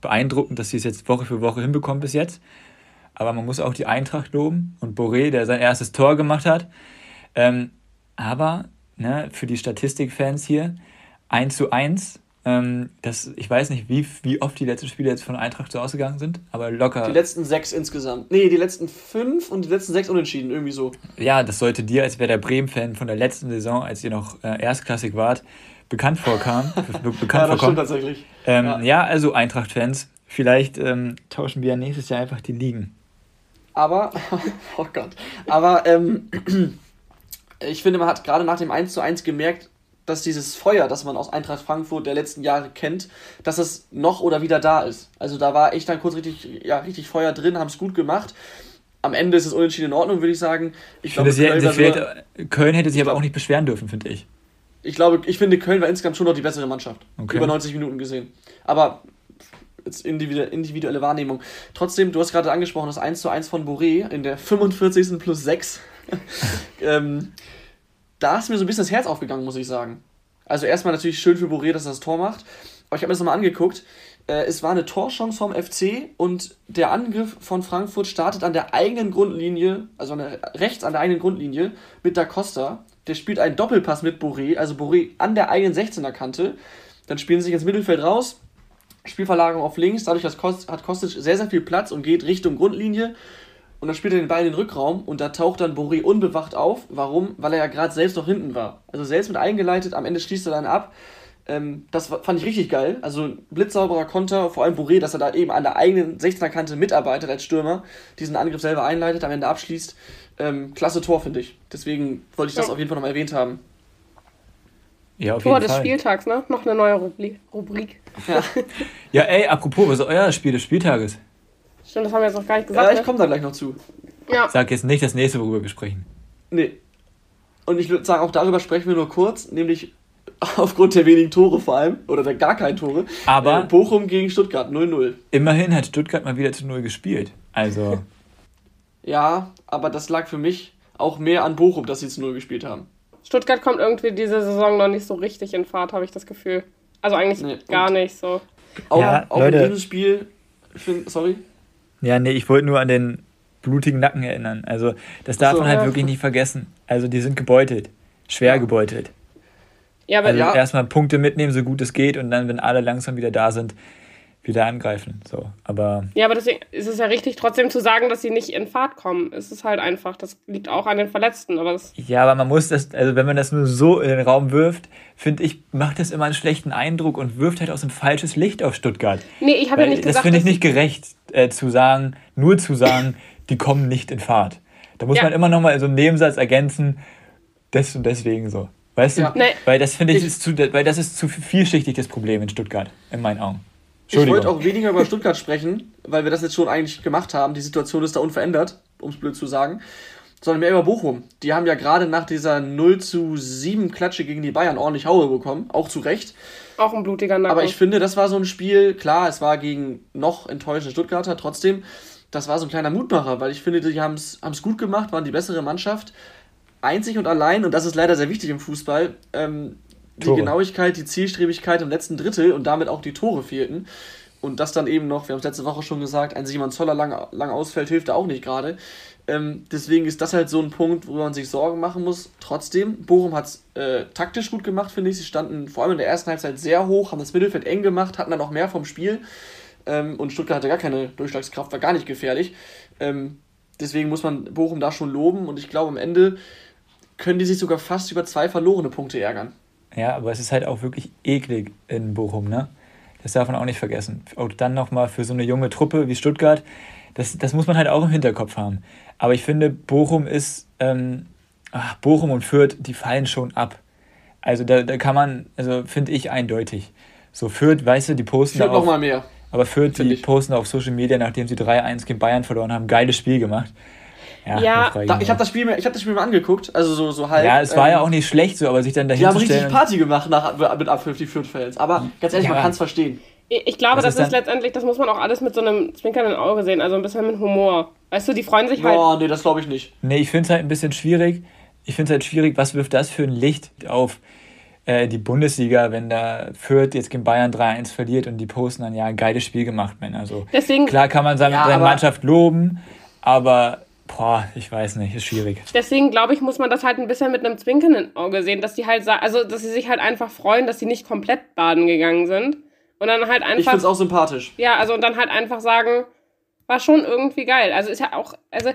beeindruckend, dass sie es jetzt Woche für Woche hinbekommen bis jetzt. Aber man muss auch die Eintracht loben und Boré, der sein erstes Tor gemacht hat. Ähm, aber ne, für die Statistikfans hier 1 zu 1. Ähm, das, ich weiß nicht, wie, wie oft die letzten Spiele jetzt von Eintracht so ausgegangen sind, aber locker. Die letzten sechs insgesamt. Nee, die letzten fünf und die letzten sechs unentschieden, irgendwie so. Ja, das sollte dir, als wäre der Bremen-Fan von der letzten Saison, als ihr noch äh, erstklassig wart, bekannt vorkam. be bekannt Ja, das stimmt vorkommen. tatsächlich. Ähm, Ja. ja. also Eintracht-Fans, vielleicht ähm, tauschen wir ja nächstes Jahr einfach die Ligen. Aber, oh Gott, aber ähm, ich finde, man hat gerade nach dem 1 zu 1 gemerkt, dass dieses Feuer, das man aus Eintracht Frankfurt der letzten Jahre kennt, dass es noch oder wieder da ist. Also da war echt dann kurz richtig, ja, richtig Feuer drin, haben es gut gemacht. Am Ende ist es unentschieden in Ordnung, würde ich sagen. Ich, Ich hätten Köln, Köln hätte sich aber auch nicht beschweren dürfen, finde ich. Ich glaube, ich finde, Köln war insgesamt schon noch die bessere Mannschaft. Okay. Über 90 Minuten gesehen. Aber jetzt individuelle, Wahrnehmung. Trotzdem, du hast gerade angesprochen, das 1 zu 1 von Boré in der 45. plus 6. ähm, da ist mir so ein bisschen das Herz aufgegangen, muss ich sagen. Also erstmal natürlich schön für Boré, dass er das Tor macht. Aber ich habe mir das nochmal angeguckt. Äh, es war eine Torchance vom FC und der Angriff von Frankfurt startet an der eigenen Grundlinie, also an der, rechts an der eigenen Grundlinie mit Da Costa. Der spielt einen Doppelpass mit Boré, also Boré an der eigenen 16er Kante. Dann spielen sie sich ins Mittelfeld raus. Spielverlagerung auf links, dadurch hat Kost- hat Kostic sehr, sehr viel Platz und geht Richtung Grundlinie. Und dann spielt er den Ball in den Rückraum und da taucht dann Boré unbewacht auf. Warum? Weil er ja gerade selbst noch hinten war. Also selbst mit eingeleitet, am Ende schließt er dann ab. Ähm, das fand ich richtig geil. Also blitzsauberer Konter, vor allem Boré, dass er da eben an der eigenen 16er Kante mitarbeitet als Stürmer, diesen Angriff selber einleitet, am Ende abschließt. Ähm, klasse Tor, finde ich. Deswegen wollte ich das Ja. auf jeden Fall nochmal erwähnt haben. Ja, auf Tor jeden des Fall. Spieltags, ne? Noch eine neue Rubri Rubrik. Ja, Ja, ey, apropos, was ist euer Spiel des Spieltages? Stimmt, das haben wir jetzt noch gar nicht ja gesagt. ich ne? komme da gleich noch zu. Ja, Sag jetzt nicht das nächste, worüber wir sprechen. Nee. Und ich würde sagen, auch darüber sprechen wir nur kurz, nämlich aufgrund der wenigen Tore vor allem, oder der gar keinen Tore. Aber- Äh, Bochum gegen Stuttgart 0-0. Immerhin hat Stuttgart mal wieder zu Null gespielt. Also, Ja, aber das lag für mich auch mehr an Bochum, dass sie zu 0 gespielt haben. Stuttgart kommt irgendwie diese Saison noch nicht so richtig in Fahrt, habe ich das Gefühl. Also eigentlich Nee, gar nicht so. Auch, Ja, auch Leute. in diesem Spiel, find, sorry, ja, nee, ich wollte nur an den blutigen Nacken erinnern. Also, das darf so, man halt ja. wirklich nicht vergessen. Also, die sind gebeutelt. Schwer Ja. gebeutelt. Ja, aber Also, Ja. erstmal Punkte mitnehmen, so gut es geht, und dann, wenn alle langsam wieder da sind, wieder angreifen. So, aber ja, aber deswegen ist es ja richtig, trotzdem zu sagen, dass sie nicht in Fahrt kommen. Es ist halt einfach, das liegt auch an den Verletzten. Aber ja, aber man muss das, also wenn man das nur so in den Raum wirft, finde ich, macht das immer einen schlechten Eindruck und wirft halt aus ein falsches Licht auf Stuttgart. Nee, ich habe ja nicht gesagt. Das finde ich nicht gerecht, äh, zu sagen, nur zu sagen, die kommen nicht in Fahrt. Da muss ja. man immer noch mal so einen Nebensatz ergänzen, des und deswegen so. Weißt ja. du? Nee. Weil das finde ich, ich, ist zu, weil das ist zu vielschichtig das Problem in Stuttgart, in meinen Augen. Ich wollte auch weniger über Stuttgart sprechen, weil wir das jetzt schon eigentlich gemacht haben. Die Situation ist da unverändert, um es blöd zu sagen. Sondern mehr über Bochum. Die haben ja gerade nach dieser 0 zu 7 Klatsche gegen die Bayern ordentlich Haue bekommen, auch zu Recht. Auch ein blutiger Nacken. Aber ich finde, das war so ein Spiel, klar, es war gegen noch enttäuschende Stuttgarter, trotzdem, das war so ein kleiner Mutmacher, weil ich finde, die haben es gut gemacht, waren die bessere Mannschaft. Einzig und allein, und das ist leider sehr wichtig im Fußball, ähm, die Tore. Genauigkeit, die Zielstrebigkeit im letzten Drittel und damit auch die Tore fehlten. Und das dann eben noch, wir haben es letzte Woche schon gesagt, ein Simon Zoller lang, lang ausfällt, hilft da auch nicht gerade. Ähm, deswegen ist das halt so ein Punkt, wo man sich Sorgen machen muss. Trotzdem, Bochum hat es äh, taktisch gut gemacht, finde ich. Sie standen vor allem in der ersten Halbzeit sehr hoch, haben das Mittelfeld eng gemacht, hatten dann auch mehr vom Spiel. Ähm, und Stuttgart hatte gar keine Durchschlagskraft, war gar nicht gefährlich. Ähm, deswegen muss man Bochum da schon loben. Und ich glaube, am Ende können die sich sogar fast über zwei verlorene Punkte ärgern. Ja, aber es ist halt auch wirklich eklig in Bochum, ne? Das darf man auch nicht vergessen. Auch dann nochmal für so eine junge Truppe wie Stuttgart, das, das muss man halt auch im Hinterkopf haben. Aber ich finde, Bochum ist, ähm, ach, Bochum und Fürth, die fallen schon ab. Also da, da kann man, also finde ich eindeutig. So Fürth, weißt du, die posten Fürth auch. noch mal mehr. Aber Fürth, die ich. posten auf Social Media, nachdem sie 3-1 gegen Bayern verloren haben, geiles Spiel gemacht. Ja, ja da, ich habe das, Spiel mir, hab das Spiel mal angeguckt, also so, so halb. Ja, es war ähm, ja auch nicht schlecht, so, aber sich dann dahin Die haben richtig Party gemacht nach, mit Abpfiff, die Fürth-Fans. Aber ganz ehrlich, ja. man kann es verstehen. Ich glaube, das, das ist, letztendlich, das muss man auch alles mit so einem zwinkernden Auge sehen, also ein bisschen mit Humor. Weißt du, die freuen sich halt. Oh, nee, das glaube ich nicht. Nee, ich finde es halt ein bisschen schwierig. Ich finde es halt schwierig, was wirft das für ein Licht auf äh, die Bundesliga, wenn da Fürth jetzt gegen Bayern 3-1 verliert und die posten dann, ja, ein geiles Spiel gemacht, Männer. Also, Deswegen, klar kann man seine, ja, seine Mannschaft loben, aber Boah, ich weiß nicht, ist schwierig. Deswegen glaube ich, muss man das halt ein bisschen mit einem zwinkernden Auge sehen, dass die halt, also dass sie sich halt einfach freuen, dass sie nicht komplett baden gegangen sind und dann halt einfach. Ich finde es auch sympathisch. Ja, also und dann halt einfach sagen, war schon irgendwie geil. Also ist ja auch, also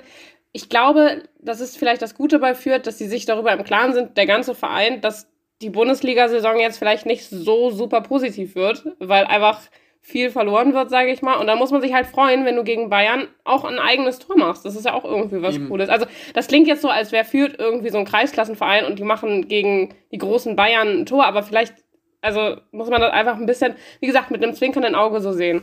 ich glaube, das ist vielleicht das Gute bei Fürth, dass sie sich darüber im Klaren sind, der ganze Verein, dass die Bundesliga-Saison jetzt vielleicht nicht so super positiv wird, weil einfach viel verloren wird, sage ich mal. Und dann muss man sich halt freuen, wenn du gegen Bayern auch ein eigenes Tor machst. Das ist ja auch irgendwie was Eben. Cooles. Also das klingt jetzt so, als wäre Fürth irgendwie so ein Kreisklassenverein und die machen gegen die großen Bayern ein Tor, aber vielleicht, also muss man das einfach ein bisschen, wie gesagt, mit einem zwinkernden Auge so sehen.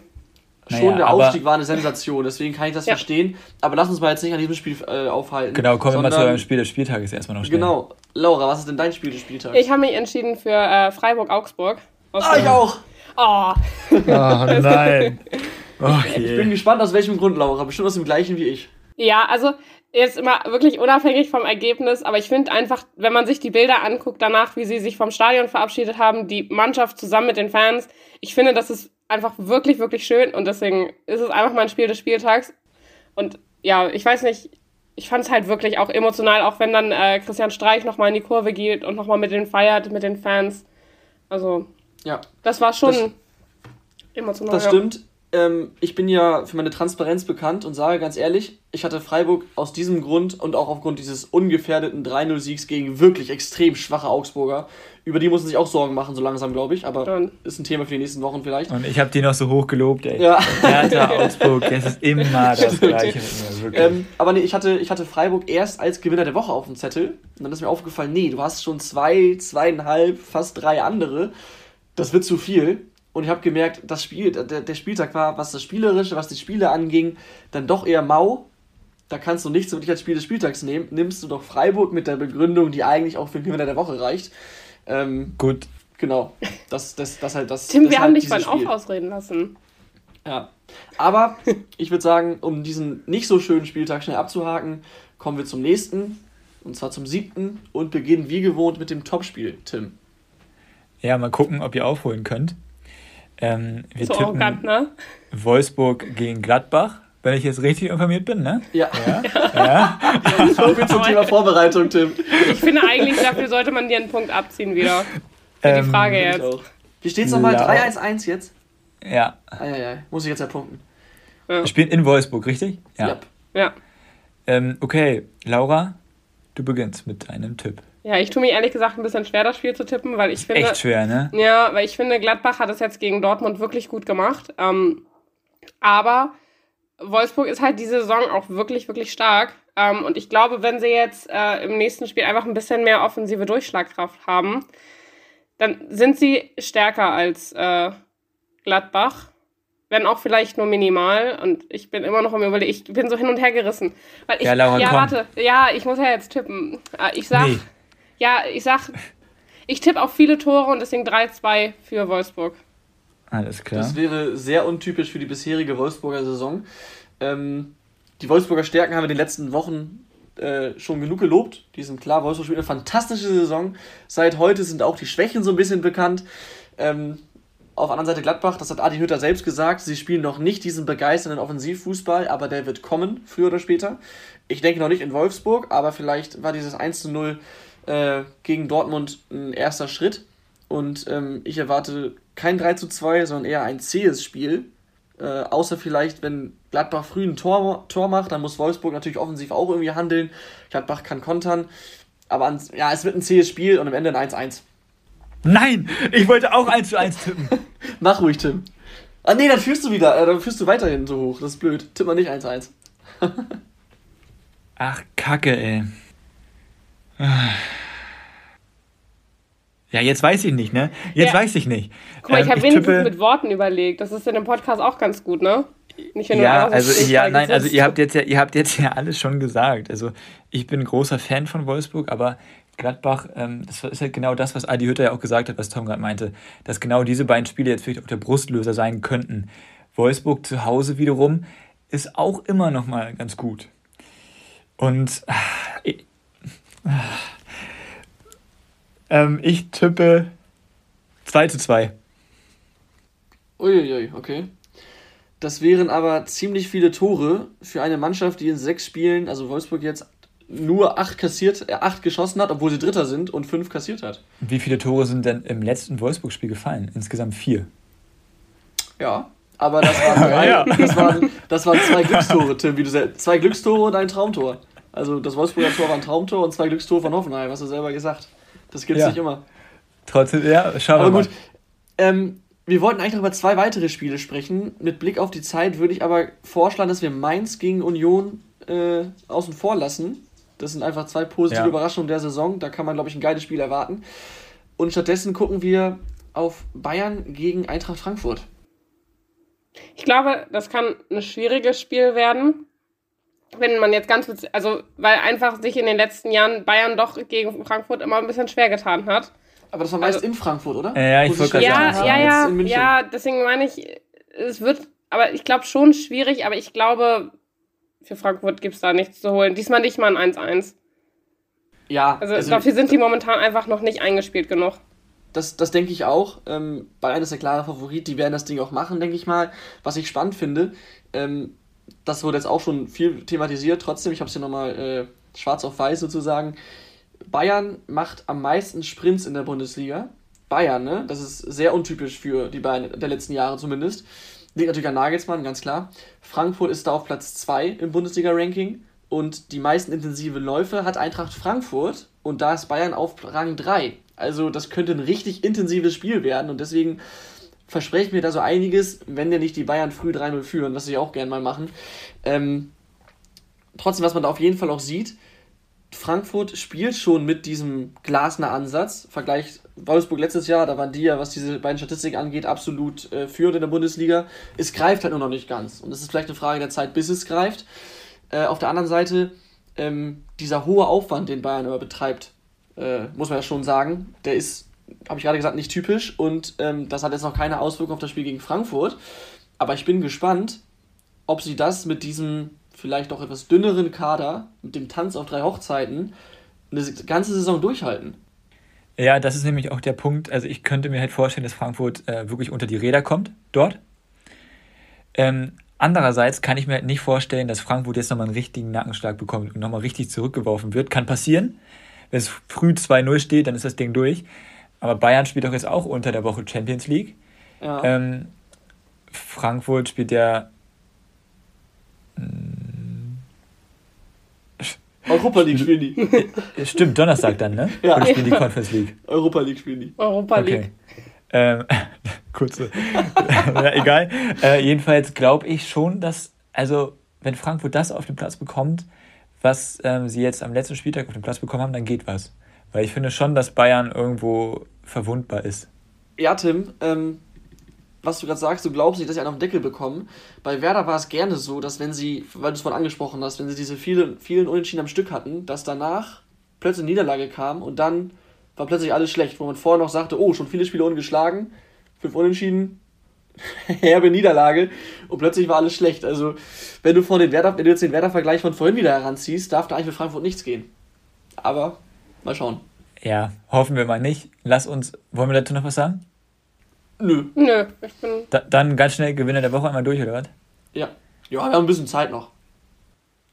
Naja, Schon der Aufstieg war eine Sensation, deswegen kann ich das ja. verstehen. Aber lass uns mal jetzt nicht an diesem Spiel äh, aufhalten. Genau, kommen wir mal zu einem Spiel des Spieltages erstmal noch schnell. Genau. Laura, was ist denn dein Spiel des Spieltags? Ich habe mich entschieden für äh, Freiburg-Augsburg. Ah, ich auch! Oh. oh nein. Okay. Ich bin gespannt, aus welchem Grund, Laura. Bestimmt aus dem gleichen wie ich. Ja, also jetzt immer wirklich unabhängig vom Ergebnis, aber ich finde einfach, wenn man sich die Bilder anguckt danach, wie sie sich vom Stadion verabschiedet haben, die Mannschaft zusammen mit den Fans, ich finde, das ist einfach wirklich, wirklich schön und deswegen ist es einfach mein Spiel des Spieltags. Und ja, ich weiß nicht, ich fand es halt wirklich auch emotional, auch wenn dann äh, Christian Streich nochmal in die Kurve geht und nochmal mit denen feiert, mit den Fans. Also, ja. Das war schon das, emotional. Das stimmt. Ähm, ich bin ja für meine Transparenz bekannt und sage ganz ehrlich, ich hatte Freiburg aus diesem Grund und auch aufgrund dieses ungefährdeten 3-0-Siegs gegen wirklich extrem schwache Augsburger, über die muss man sich auch Sorgen machen, so langsam, glaube ich, aber Dann. ist ein Thema für die nächsten Wochen vielleicht. Und ich habe die noch so hoch gelobt, ey. Ja. Hertha, Augsburg, das ist immer das Gleiche ähm, aber nee, ich hatte, ich hatte Freiburg erst als Gewinner der Woche auf dem Zettel und dann ist mir aufgefallen, nee, du hast schon zwei, zweieinhalb, fast drei andere das wird zu viel. Und ich habe gemerkt, das Spiel, der, der Spieltag war, was das Spielerische, was die Spiele anging, dann doch eher mau. Da kannst du nichts wirklich als Spiel des Spieltags nehmen. Nimmst du doch Freiburg mit der Begründung, die eigentlich auch für den Gewinner der Woche reicht. Ähm, Gut. Genau. Das, das, das halt das. Tim, das wir haben dich vorhin auch ausreden lassen. Ja. Aber ich würde sagen, um diesen nicht so schönen Spieltag schnell abzuhaken, kommen wir zum nächsten. Und zwar zum siebten und beginnen wie gewohnt mit dem Topspiel, Tim. Ja, mal gucken, ob ihr aufholen könnt. Ähm, wir so tippen arrogant, ne? Wolfsburg gegen Gladbach, wenn ich jetzt richtig informiert bin, ne? Ja. ja. ja. so viel zum Thema Vorbereitung, Tim. Ich finde eigentlich, dafür sollte man dir einen Punkt abziehen wieder. Für ähm, die Frage jetzt. Wie steht es nochmal? 3-1-1 jetzt? Ja. Eieiei. Muss ich jetzt ja punkten. Ja. Spielen in Wolfsburg, richtig? Ja. Yep. Ja. Ähm, okay, Laura, du beginnst mit deinem Tipp. Ja, ich tue mir ehrlich gesagt ein bisschen schwer, das Spiel zu tippen, weil ich finde. Echt schwer, ne? Ja, weil ich finde, Gladbach hat es jetzt gegen Dortmund wirklich gut gemacht. Ähm, aber Wolfsburg ist halt diese Saison auch wirklich, wirklich stark. Ähm, und ich glaube, wenn sie jetzt äh, im nächsten Spiel einfach ein bisschen mehr offensive Durchschlagkraft haben, dann sind sie stärker als äh, Gladbach. Wenn auch vielleicht nur minimal. Und ich bin immer noch am Überlegen. Ich bin so hin und her gerissen. Weil ich, ja, Laura, ja warte. Ja, ich muss ja jetzt tippen. Äh, ich sag. Nee. Ja, ich sag. Ich tippe auf viele Tore und deswegen 3-2 für Wolfsburg. Alles klar. Das wäre sehr untypisch für die bisherige Wolfsburger Saison. Ähm, die Wolfsburger Stärken haben wir in den letzten Wochen äh, schon genug gelobt. Die sind klar, Wolfsburg spielt eine fantastische Saison. Seit heute sind auch die Schwächen so ein bisschen bekannt. Ähm, auf der anderen Seite Gladbach, das hat Adi Hütter selbst gesagt, sie spielen noch nicht diesen begeisternden Offensivfußball, aber der wird kommen, früher oder später. Ich denke noch nicht in Wolfsburg, aber vielleicht war dieses 1 zu 0 äh, gegen Dortmund ein erster Schritt. Und ähm, ich erwarte kein 3 zu 2, sondern eher ein zähes Spiel. Äh, außer vielleicht, wenn Gladbach früh ein Tor, Tor macht, dann muss Wolfsburg natürlich offensiv auch irgendwie handeln. Gladbach kann kontern. Aber ans, ja, es wird ein zähes Spiel und am Ende ein 1-1. Nein, ich wollte auch 1 zu 1 tippen. Mach ruhig, Tim. Ah, nee, dann führst du wieder. Äh, dann führst du weiterhin so hoch. Das ist blöd. Tipp mal nicht 1-1. Ach, Kacke, ey. Ja, jetzt weiß ich nicht, ne? Jetzt ja. weiß ich nicht. Guck mal, ich ähm, habe wenigstens tippe... mit Worten überlegt. Das ist in dem Podcast auch ganz gut, ne? Nicht, wenn ja, also ja, nein, also ihr habt jetzt ja, ihr habt jetzt ja alles schon gesagt. Also ich bin großer Fan von Wolfsburg, aber Gladbach, ähm, das ist halt genau das, was Adi Hütter ja auch gesagt hat, was Tom gerade meinte, dass genau diese beiden Spiele jetzt vielleicht auch der Brustlöser sein könnten. Wolfsburg zu Hause wiederum ist auch immer noch mal ganz gut. Und äh, äh, ähm, ich tippe 2 zu 2. Uiuiui, okay. Das wären aber ziemlich viele Tore für eine Mannschaft, die in sechs Spielen, also Wolfsburg jetzt nur acht kassiert, äh, acht geschossen hat, obwohl sie Dritter sind und fünf kassiert hat. Wie viele Tore sind denn im letzten Wolfsburg-Spiel gefallen? Insgesamt vier. Ja, aber das waren, drei, ja. das waren, das waren zwei Glückstore, Tim, wie du sagst. Zwei Glückstore und ein Traumtor. Also das Wolfsburger Tor war ein Traumtor und zwei Glückstore von Hoffenheim, hast du selber gesagt. Das gibt es ja. nicht immer. Trotzdem, ja, schauen wir mal. gut, ähm, wir wollten eigentlich noch über zwei weitere Spiele sprechen. Mit Blick auf die Zeit würde ich aber vorschlagen, dass wir Mainz gegen Union äh, außen vor lassen. Das sind einfach zwei positive ja. Überraschungen der Saison. Da kann man, glaube ich, ein geiles Spiel erwarten. Und stattdessen gucken wir auf Bayern gegen Eintracht Frankfurt. Ich glaube, das kann ein schwieriges Spiel werden wenn man jetzt ganz, also weil einfach sich in den letzten Jahren Bayern doch gegen Frankfurt immer ein bisschen schwer getan hat. Aber das war meist also, in Frankfurt, oder? Ja, ich wollte ja, sagen, ja, ja, ja, ja, deswegen meine ich, es wird, aber ich glaube schon schwierig, aber ich glaube, für Frankfurt gibt es da nichts zu holen. Diesmal nicht mal ein 1-1. Ja. Also, also dafür sind die momentan einfach noch nicht eingespielt genug. Das, das denke ich auch. Ähm, Bayern ist der klare Favorit, die werden das Ding auch machen, denke ich mal. Was ich spannend finde, ähm, das wurde jetzt auch schon viel thematisiert, trotzdem, ich habe es hier nochmal äh, schwarz auf weiß sozusagen. Bayern macht am meisten Sprints in der Bundesliga. Bayern, ne? Das ist sehr untypisch für die Bayern der letzten Jahre zumindest. Liegt natürlich an Nagelsmann, ganz klar. Frankfurt ist da auf Platz 2 im Bundesliga-Ranking und die meisten intensive Läufe hat Eintracht Frankfurt und da ist Bayern auf Rang 3. Also das könnte ein richtig intensives Spiel werden und deswegen verspreche mir da so einiges, wenn denn nicht die Bayern früh 3-0 führen, was sie auch gerne mal machen. Ähm, trotzdem, was man da auf jeden Fall auch sieht, Frankfurt spielt schon mit diesem Glasner Ansatz. Vergleich Wolfsburg letztes Jahr, da waren die ja, was diese beiden Statistiken angeht, absolut äh, führend in der Bundesliga. Es greift halt nur noch nicht ganz. Und es ist vielleicht eine Frage der Zeit, bis es greift. Äh, auf der anderen Seite, ähm, dieser hohe Aufwand, den Bayern immer betreibt, äh, muss man ja schon sagen, der ist habe ich gerade gesagt, nicht typisch und ähm, das hat jetzt noch keine Auswirkung auf das Spiel gegen Frankfurt. Aber ich bin gespannt, ob sie das mit diesem vielleicht auch etwas dünneren Kader, mit dem Tanz auf drei Hochzeiten, eine ganze Saison durchhalten. Ja, das ist nämlich auch der Punkt. Also ich könnte mir halt vorstellen, dass Frankfurt äh, wirklich unter die Räder kommt dort. Ähm, andererseits kann ich mir halt nicht vorstellen, dass Frankfurt jetzt nochmal einen richtigen Nackenschlag bekommt und nochmal richtig zurückgeworfen wird. Kann passieren. Wenn es früh 2-0 steht, dann ist das Ding durch. Aber Bayern spielt doch jetzt auch unter der Woche Champions League. Ja. Ähm, Frankfurt spielt ja. Europa League spielen die. Stimmt, Donnerstag dann, ne? Ja. Oder spielen die Conference League? Europa League spielen die. Europa League. Okay. Ähm, kurze. ja, egal. Äh, jedenfalls glaube ich schon, dass, also, wenn Frankfurt das auf den Platz bekommt, was ähm, sie jetzt am letzten Spieltag auf den Platz bekommen haben, dann geht was. Weil ich finde schon, dass Bayern irgendwo verwundbar ist. Ja, Tim, ähm, was du gerade sagst, du glaubst nicht, dass sie einen auf den Deckel bekommen. Bei Werder war es gerne so, dass wenn sie, weil du es vorhin angesprochen hast, wenn sie diese vielen, vielen Unentschieden am Stück hatten, dass danach plötzlich eine Niederlage kam und dann war plötzlich alles schlecht, wo man vorher noch sagte, oh, schon viele Spiele ungeschlagen, fünf Unentschieden, herbe Niederlage und plötzlich war alles schlecht. Also, wenn du von den Werder, wenn du jetzt den Werder-Vergleich von vorhin wieder heranziehst, darf da eigentlich für Frankfurt nichts gehen. Aber mal schauen. Ja, hoffen wir mal nicht. Lass uns, wollen wir dazu noch was sagen? Nö. Nö, ich bin. Da, dann ganz schnell Gewinner der Woche einmal durch, oder was? Ja. Ja, wir haben ein bisschen Zeit noch.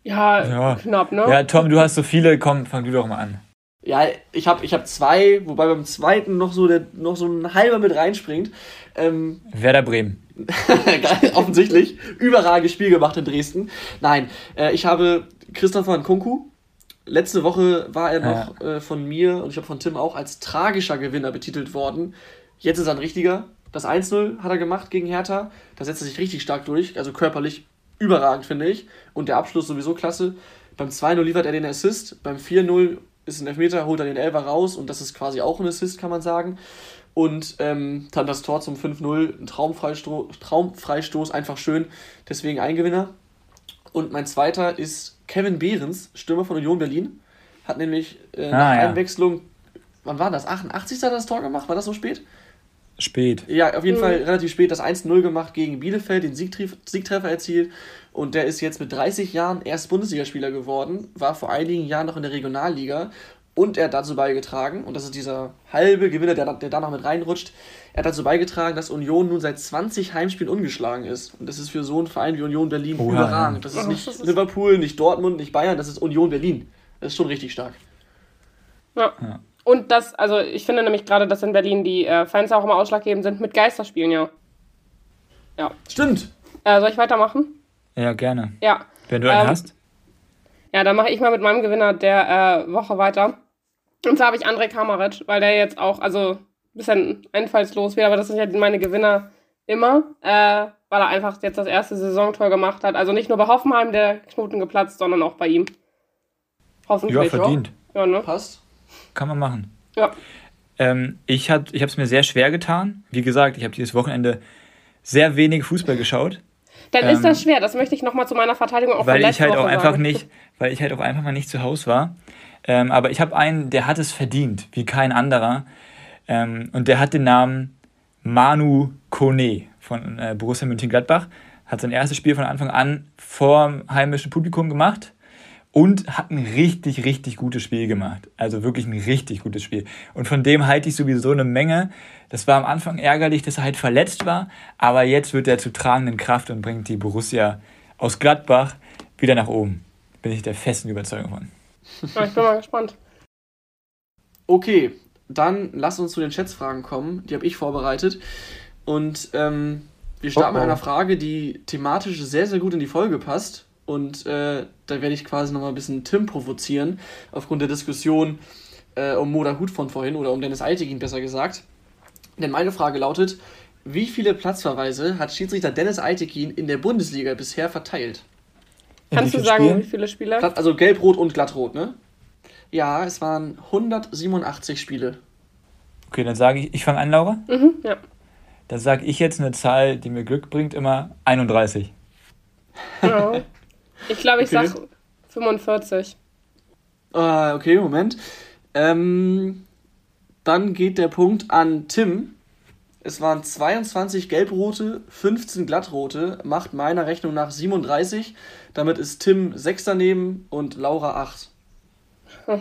Ja, ja, knapp, ne? Ja, Tom, du hast so viele, komm, fang du doch mal an. Ja, ich habe ich hab zwei, wobei beim zweiten noch so, der, noch so ein halber mit reinspringt. Ähm, Werder Bremen. offensichtlich. Überragendes Spiel gemacht in Dresden. Nein, äh, ich habe Christopher Nkunku. Letzte Woche war er noch ja. äh, von mir und ich habe von Tim auch als tragischer Gewinner betitelt worden. Jetzt ist er ein richtiger. Das 1-0 hat er gemacht gegen Hertha. Da setzt er sich richtig stark durch. Also körperlich überragend, finde ich. Und der Abschluss sowieso klasse. Beim 2-0 liefert er den Assist. Beim 4-0 ist ein Elfmeter, holt er den Elfer raus und das ist quasi auch ein Assist, kann man sagen. Und ähm, dann das Tor zum 5-0, ein Traumfreistoß, Traumfreistoß, einfach schön, deswegen ein Gewinner. Und mein zweiter ist Kevin Behrens, Stürmer von Union Berlin. Hat nämlich äh, nach ah, ja. Einwechslung, wann war das? 88. hat er das Tor gemacht? War das so spät? Spät. Ja, auf jeden mhm. Fall relativ spät das 1-0 gemacht gegen Bielefeld, den Siegtreffer erzielt. Und der ist jetzt mit 30 Jahren erst Bundesligaspieler geworden, war vor einigen Jahren noch in der Regionalliga und er hat dazu beigetragen, und das ist dieser halbe Gewinner, der, der da noch mit reinrutscht, er hat dazu beigetragen, dass Union nun seit 20 Heimspielen ungeschlagen ist. Und das ist für so einen Verein wie Union Berlin oh, überragend. Das ist nicht das ist Liverpool, nicht Dortmund, nicht Bayern, das ist Union Berlin. Das ist schon richtig stark. Ja. ja. Und das, also ich finde nämlich gerade, dass in Berlin die äh, Fans auch immer ausschlaggebend sind mit Geisterspielen, ja. Ja. Stimmt. Äh, soll ich weitermachen? Ja, gerne. Ja. Wenn du einen ähm, hast. Ja, dann mache ich mal mit meinem Gewinner der äh, Woche weiter. Und zwar habe ich André Kamaric, weil der jetzt auch, also ein bisschen einfallslos wird, aber das sind ja meine Gewinner immer, äh, weil er einfach jetzt das erste Saisontor gemacht hat. Also nicht nur bei Hoffenheim der Knoten geplatzt, sondern auch bei ihm. Hoffentlich. Ja, verdient. Ja, ne? Passt. Kann man machen. Ja. Ähm, ich habe es mir sehr schwer getan. Wie gesagt, ich habe dieses Wochenende sehr wenig Fußball geschaut. Dann ähm, ist das schwer. Das möchte ich nochmal zu meiner Verteidigung auch weil ich halt Woche auch einfach sagen. nicht, Weil ich halt auch einfach mal nicht zu Hause war. Ähm, aber ich habe einen, der hat es verdient, wie kein anderer. Ähm, und der hat den Namen Manu Kone von äh, Borussia Mönchengladbach. Hat sein erstes Spiel von Anfang an vor heimischem Publikum gemacht und hat ein richtig, richtig gutes Spiel gemacht. Also wirklich ein richtig gutes Spiel. Und von dem halte ich sowieso eine Menge. Das war am Anfang ärgerlich, dass er halt verletzt war, aber jetzt wird er zu tragenden Kraft und bringt die Borussia aus Gladbach wieder nach oben. Bin ich der festen Überzeugung von. Ja, ich bin mal gespannt. Okay, dann lass uns zu den Schätzfragen kommen. Die habe ich vorbereitet. Und ähm, wir starten oh oh. mit einer Frage, die thematisch sehr, sehr gut in die Folge passt. Und äh, da werde ich quasi nochmal ein bisschen Tim provozieren, aufgrund der Diskussion äh, um Moda Hut von vorhin oder um Dennis Altegin besser gesagt. Denn meine Frage lautet, wie viele Platzverweise hat Schiedsrichter Dennis Altekin in der Bundesliga bisher verteilt? Kannst du sagen, Spielen? wie viele Spiele? Also gelb-rot und glatt-rot, ne? Ja, es waren 187 Spiele. Okay, dann sage ich, ich fange an, Laura. Mhm, ja. Dann sage ich jetzt eine Zahl, die mir Glück bringt, immer 31. Ja. Ich glaube, ich okay. sag 45. Ah, okay, Moment. Ähm, dann geht der Punkt an Tim. Es waren 22 gelbrote, 15 glattrote, macht meiner Rechnung nach 37. Damit ist Tim 6 daneben und Laura 8. Oh,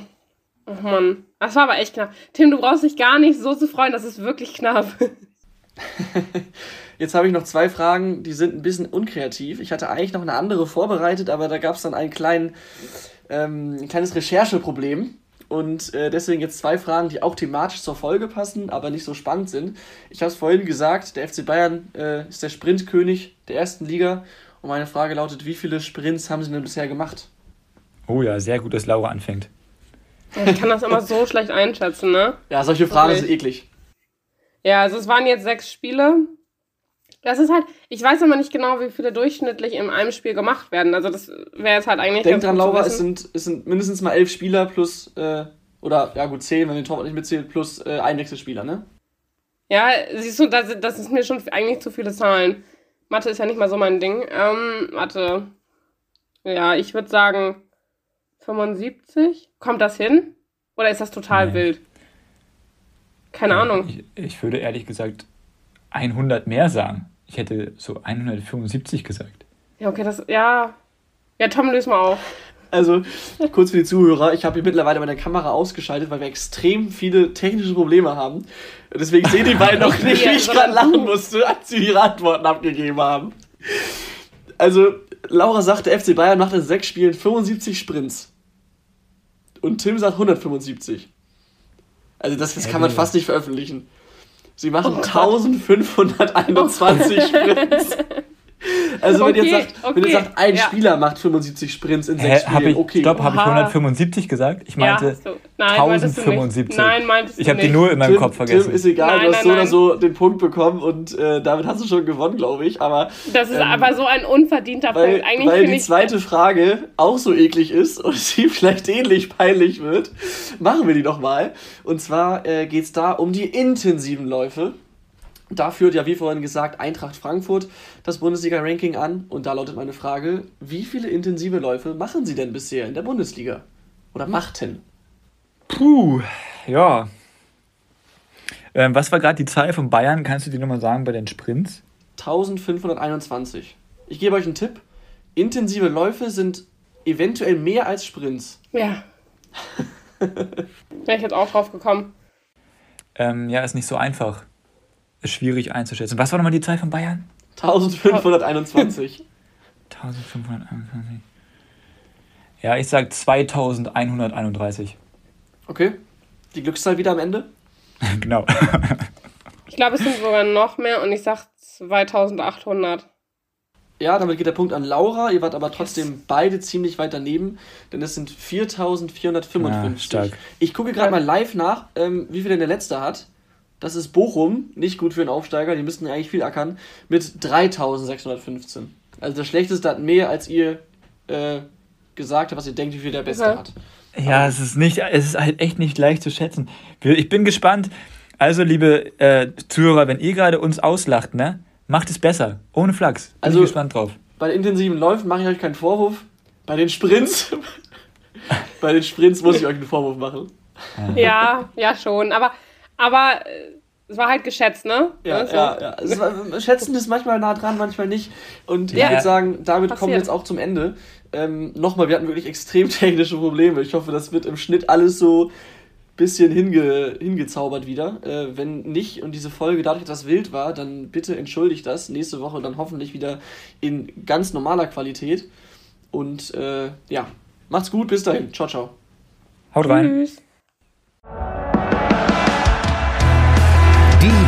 oh Mann, das war aber echt knapp. Tim, du brauchst dich gar nicht so zu freuen, das ist wirklich knapp. Jetzt habe ich noch zwei Fragen, die sind ein bisschen unkreativ. Ich hatte eigentlich noch eine andere vorbereitet, aber da gab es dann einen kleinen, ähm, ein kleines Rechercheproblem. Und äh, deswegen jetzt zwei Fragen, die auch thematisch zur Folge passen, aber nicht so spannend sind. Ich habe es vorhin gesagt, der FC Bayern äh, ist der Sprintkönig der ersten Liga und meine Frage lautet, wie viele Sprints haben sie denn bisher gemacht? Oh ja, sehr gut, dass Laura anfängt. Ich kann das immer so schlecht einschätzen, ne? Ja, solche Fragen okay. sind eklig. Ja, also es waren jetzt sechs Spiele. Das ist halt, ich weiß aber nicht genau, wie viele durchschnittlich in einem Spiel gemacht werden. Also das wäre jetzt halt eigentlich. Denk dran, Laura, es sind, es sind mindestens mal elf Spieler plus, äh, oder ja gut, zehn, wenn den Torwart nicht mitzählt, plus äh, Einwechselspieler, ne? Ja, siehst du, das, das ist mir schon eigentlich zu viele Zahlen. Mathe ist ja nicht mal so mein Ding. Ähm, warte. Ja, ich würde sagen 75. Kommt das hin? Oder ist das total nee. wild? Keine ja, Ahnung. Ich, ich würde ehrlich gesagt 100 mehr sagen. Ich hätte so 175 gesagt. Ja, okay, das, ja. Ja, Tom, löse mal auf. Also, kurz für die Zuhörer, ich habe hier mittlerweile meine Kamera ausgeschaltet, weil wir extrem viele technische Probleme haben. Deswegen sehen die beiden noch nicht, wie ich gerade lachen musste, als sie ihre Antworten abgegeben haben. Also, Laura sagte, FC Bayern macht in sechs Spielen 75 Sprints. Und Tim sagt 175. Also, das, das kann man fast nicht veröffentlichen. Sie machen oh 1521 Sprints. Also wenn, okay, ihr sagt, okay. wenn ihr sagt, ein ja. Spieler macht 75 Sprints in sechs Spielen, ich, okay. Stopp, habe ich 175 gesagt? Ich meinte ja, Nein, 1075. Nein, meintest Ich habe die nur in meinem Tim, Kopf vergessen. Tim, ist egal, nein, du hast nein, so oder so den Punkt bekommen und äh, damit hast du schon gewonnen, glaube ich. Aber, das ist ähm, aber so ein unverdienter weil, Punkt. Eigentlich weil die zweite Frage auch so eklig ist und sie vielleicht ähnlich peinlich wird, machen wir die doch mal. Und zwar äh, geht es da um die intensiven Läufe. Da führt ja, wie vorhin gesagt, Eintracht Frankfurt das Bundesliga-Ranking an. Und da lautet meine Frage: Wie viele intensive Läufe machen Sie denn bisher in der Bundesliga? Oder machten? Puh, ja. Ähm, was war gerade die Zahl von Bayern? Kannst du die nochmal sagen bei den Sprints? 1521. Ich gebe euch einen Tipp. Intensive Läufe sind eventuell mehr als Sprints. Ja. Wäre ich jetzt auch drauf gekommen. Ähm, ja, ist nicht so einfach schwierig einzuschätzen. Was war nochmal die Zahl von Bayern? 1521. 1521. Ja, ich sag 2131. Okay. Die Glückszahl wieder am Ende? genau. ich glaube, es sind sogar noch mehr und ich sag 2800. Ja, damit geht der Punkt an Laura. Ihr wart aber trotzdem yes. beide ziemlich weit daneben, denn es sind 4455. Ja, ich gucke gerade mal live nach, ähm, wie viel denn der letzte hat. Das ist Bochum, nicht gut für einen Aufsteiger, die müssten eigentlich viel ackern, mit 3615. Also das Schlechteste hat mehr, als ihr äh, gesagt habt, was ihr denkt, wie viel der Beste okay. hat. Ja, Aber es ist, nicht, es ist halt echt nicht leicht zu schätzen. Ich bin gespannt. Also, liebe äh, Zuhörer, wenn ihr gerade uns auslacht, ne, macht es besser. Ohne Flachs. Bin also, ich gespannt drauf. Bei den intensiven Läufen mache ich euch keinen Vorwurf. Bei den Sprints, bei den Sprints muss ich euch einen Vorwurf machen. Ja, ja schon. Aber aber äh, es war halt geschätzt, ne? Ja, so. ja, ja. War, Schätzen ist manchmal nah dran, manchmal nicht. Und ich würde sagen, damit Passiert. kommen wir jetzt auch zum Ende. Ähm, Nochmal, wir hatten wirklich extrem technische Probleme. Ich hoffe, das wird im Schnitt alles so ein bisschen hinge, hingezaubert wieder. Äh, wenn nicht und diese Folge dadurch etwas wild war, dann bitte entschuldigt das. Nächste Woche dann hoffentlich wieder in ganz normaler Qualität. Und äh, ja, macht's gut, bis dahin. Ciao, ciao. Haut rein. Tschüss.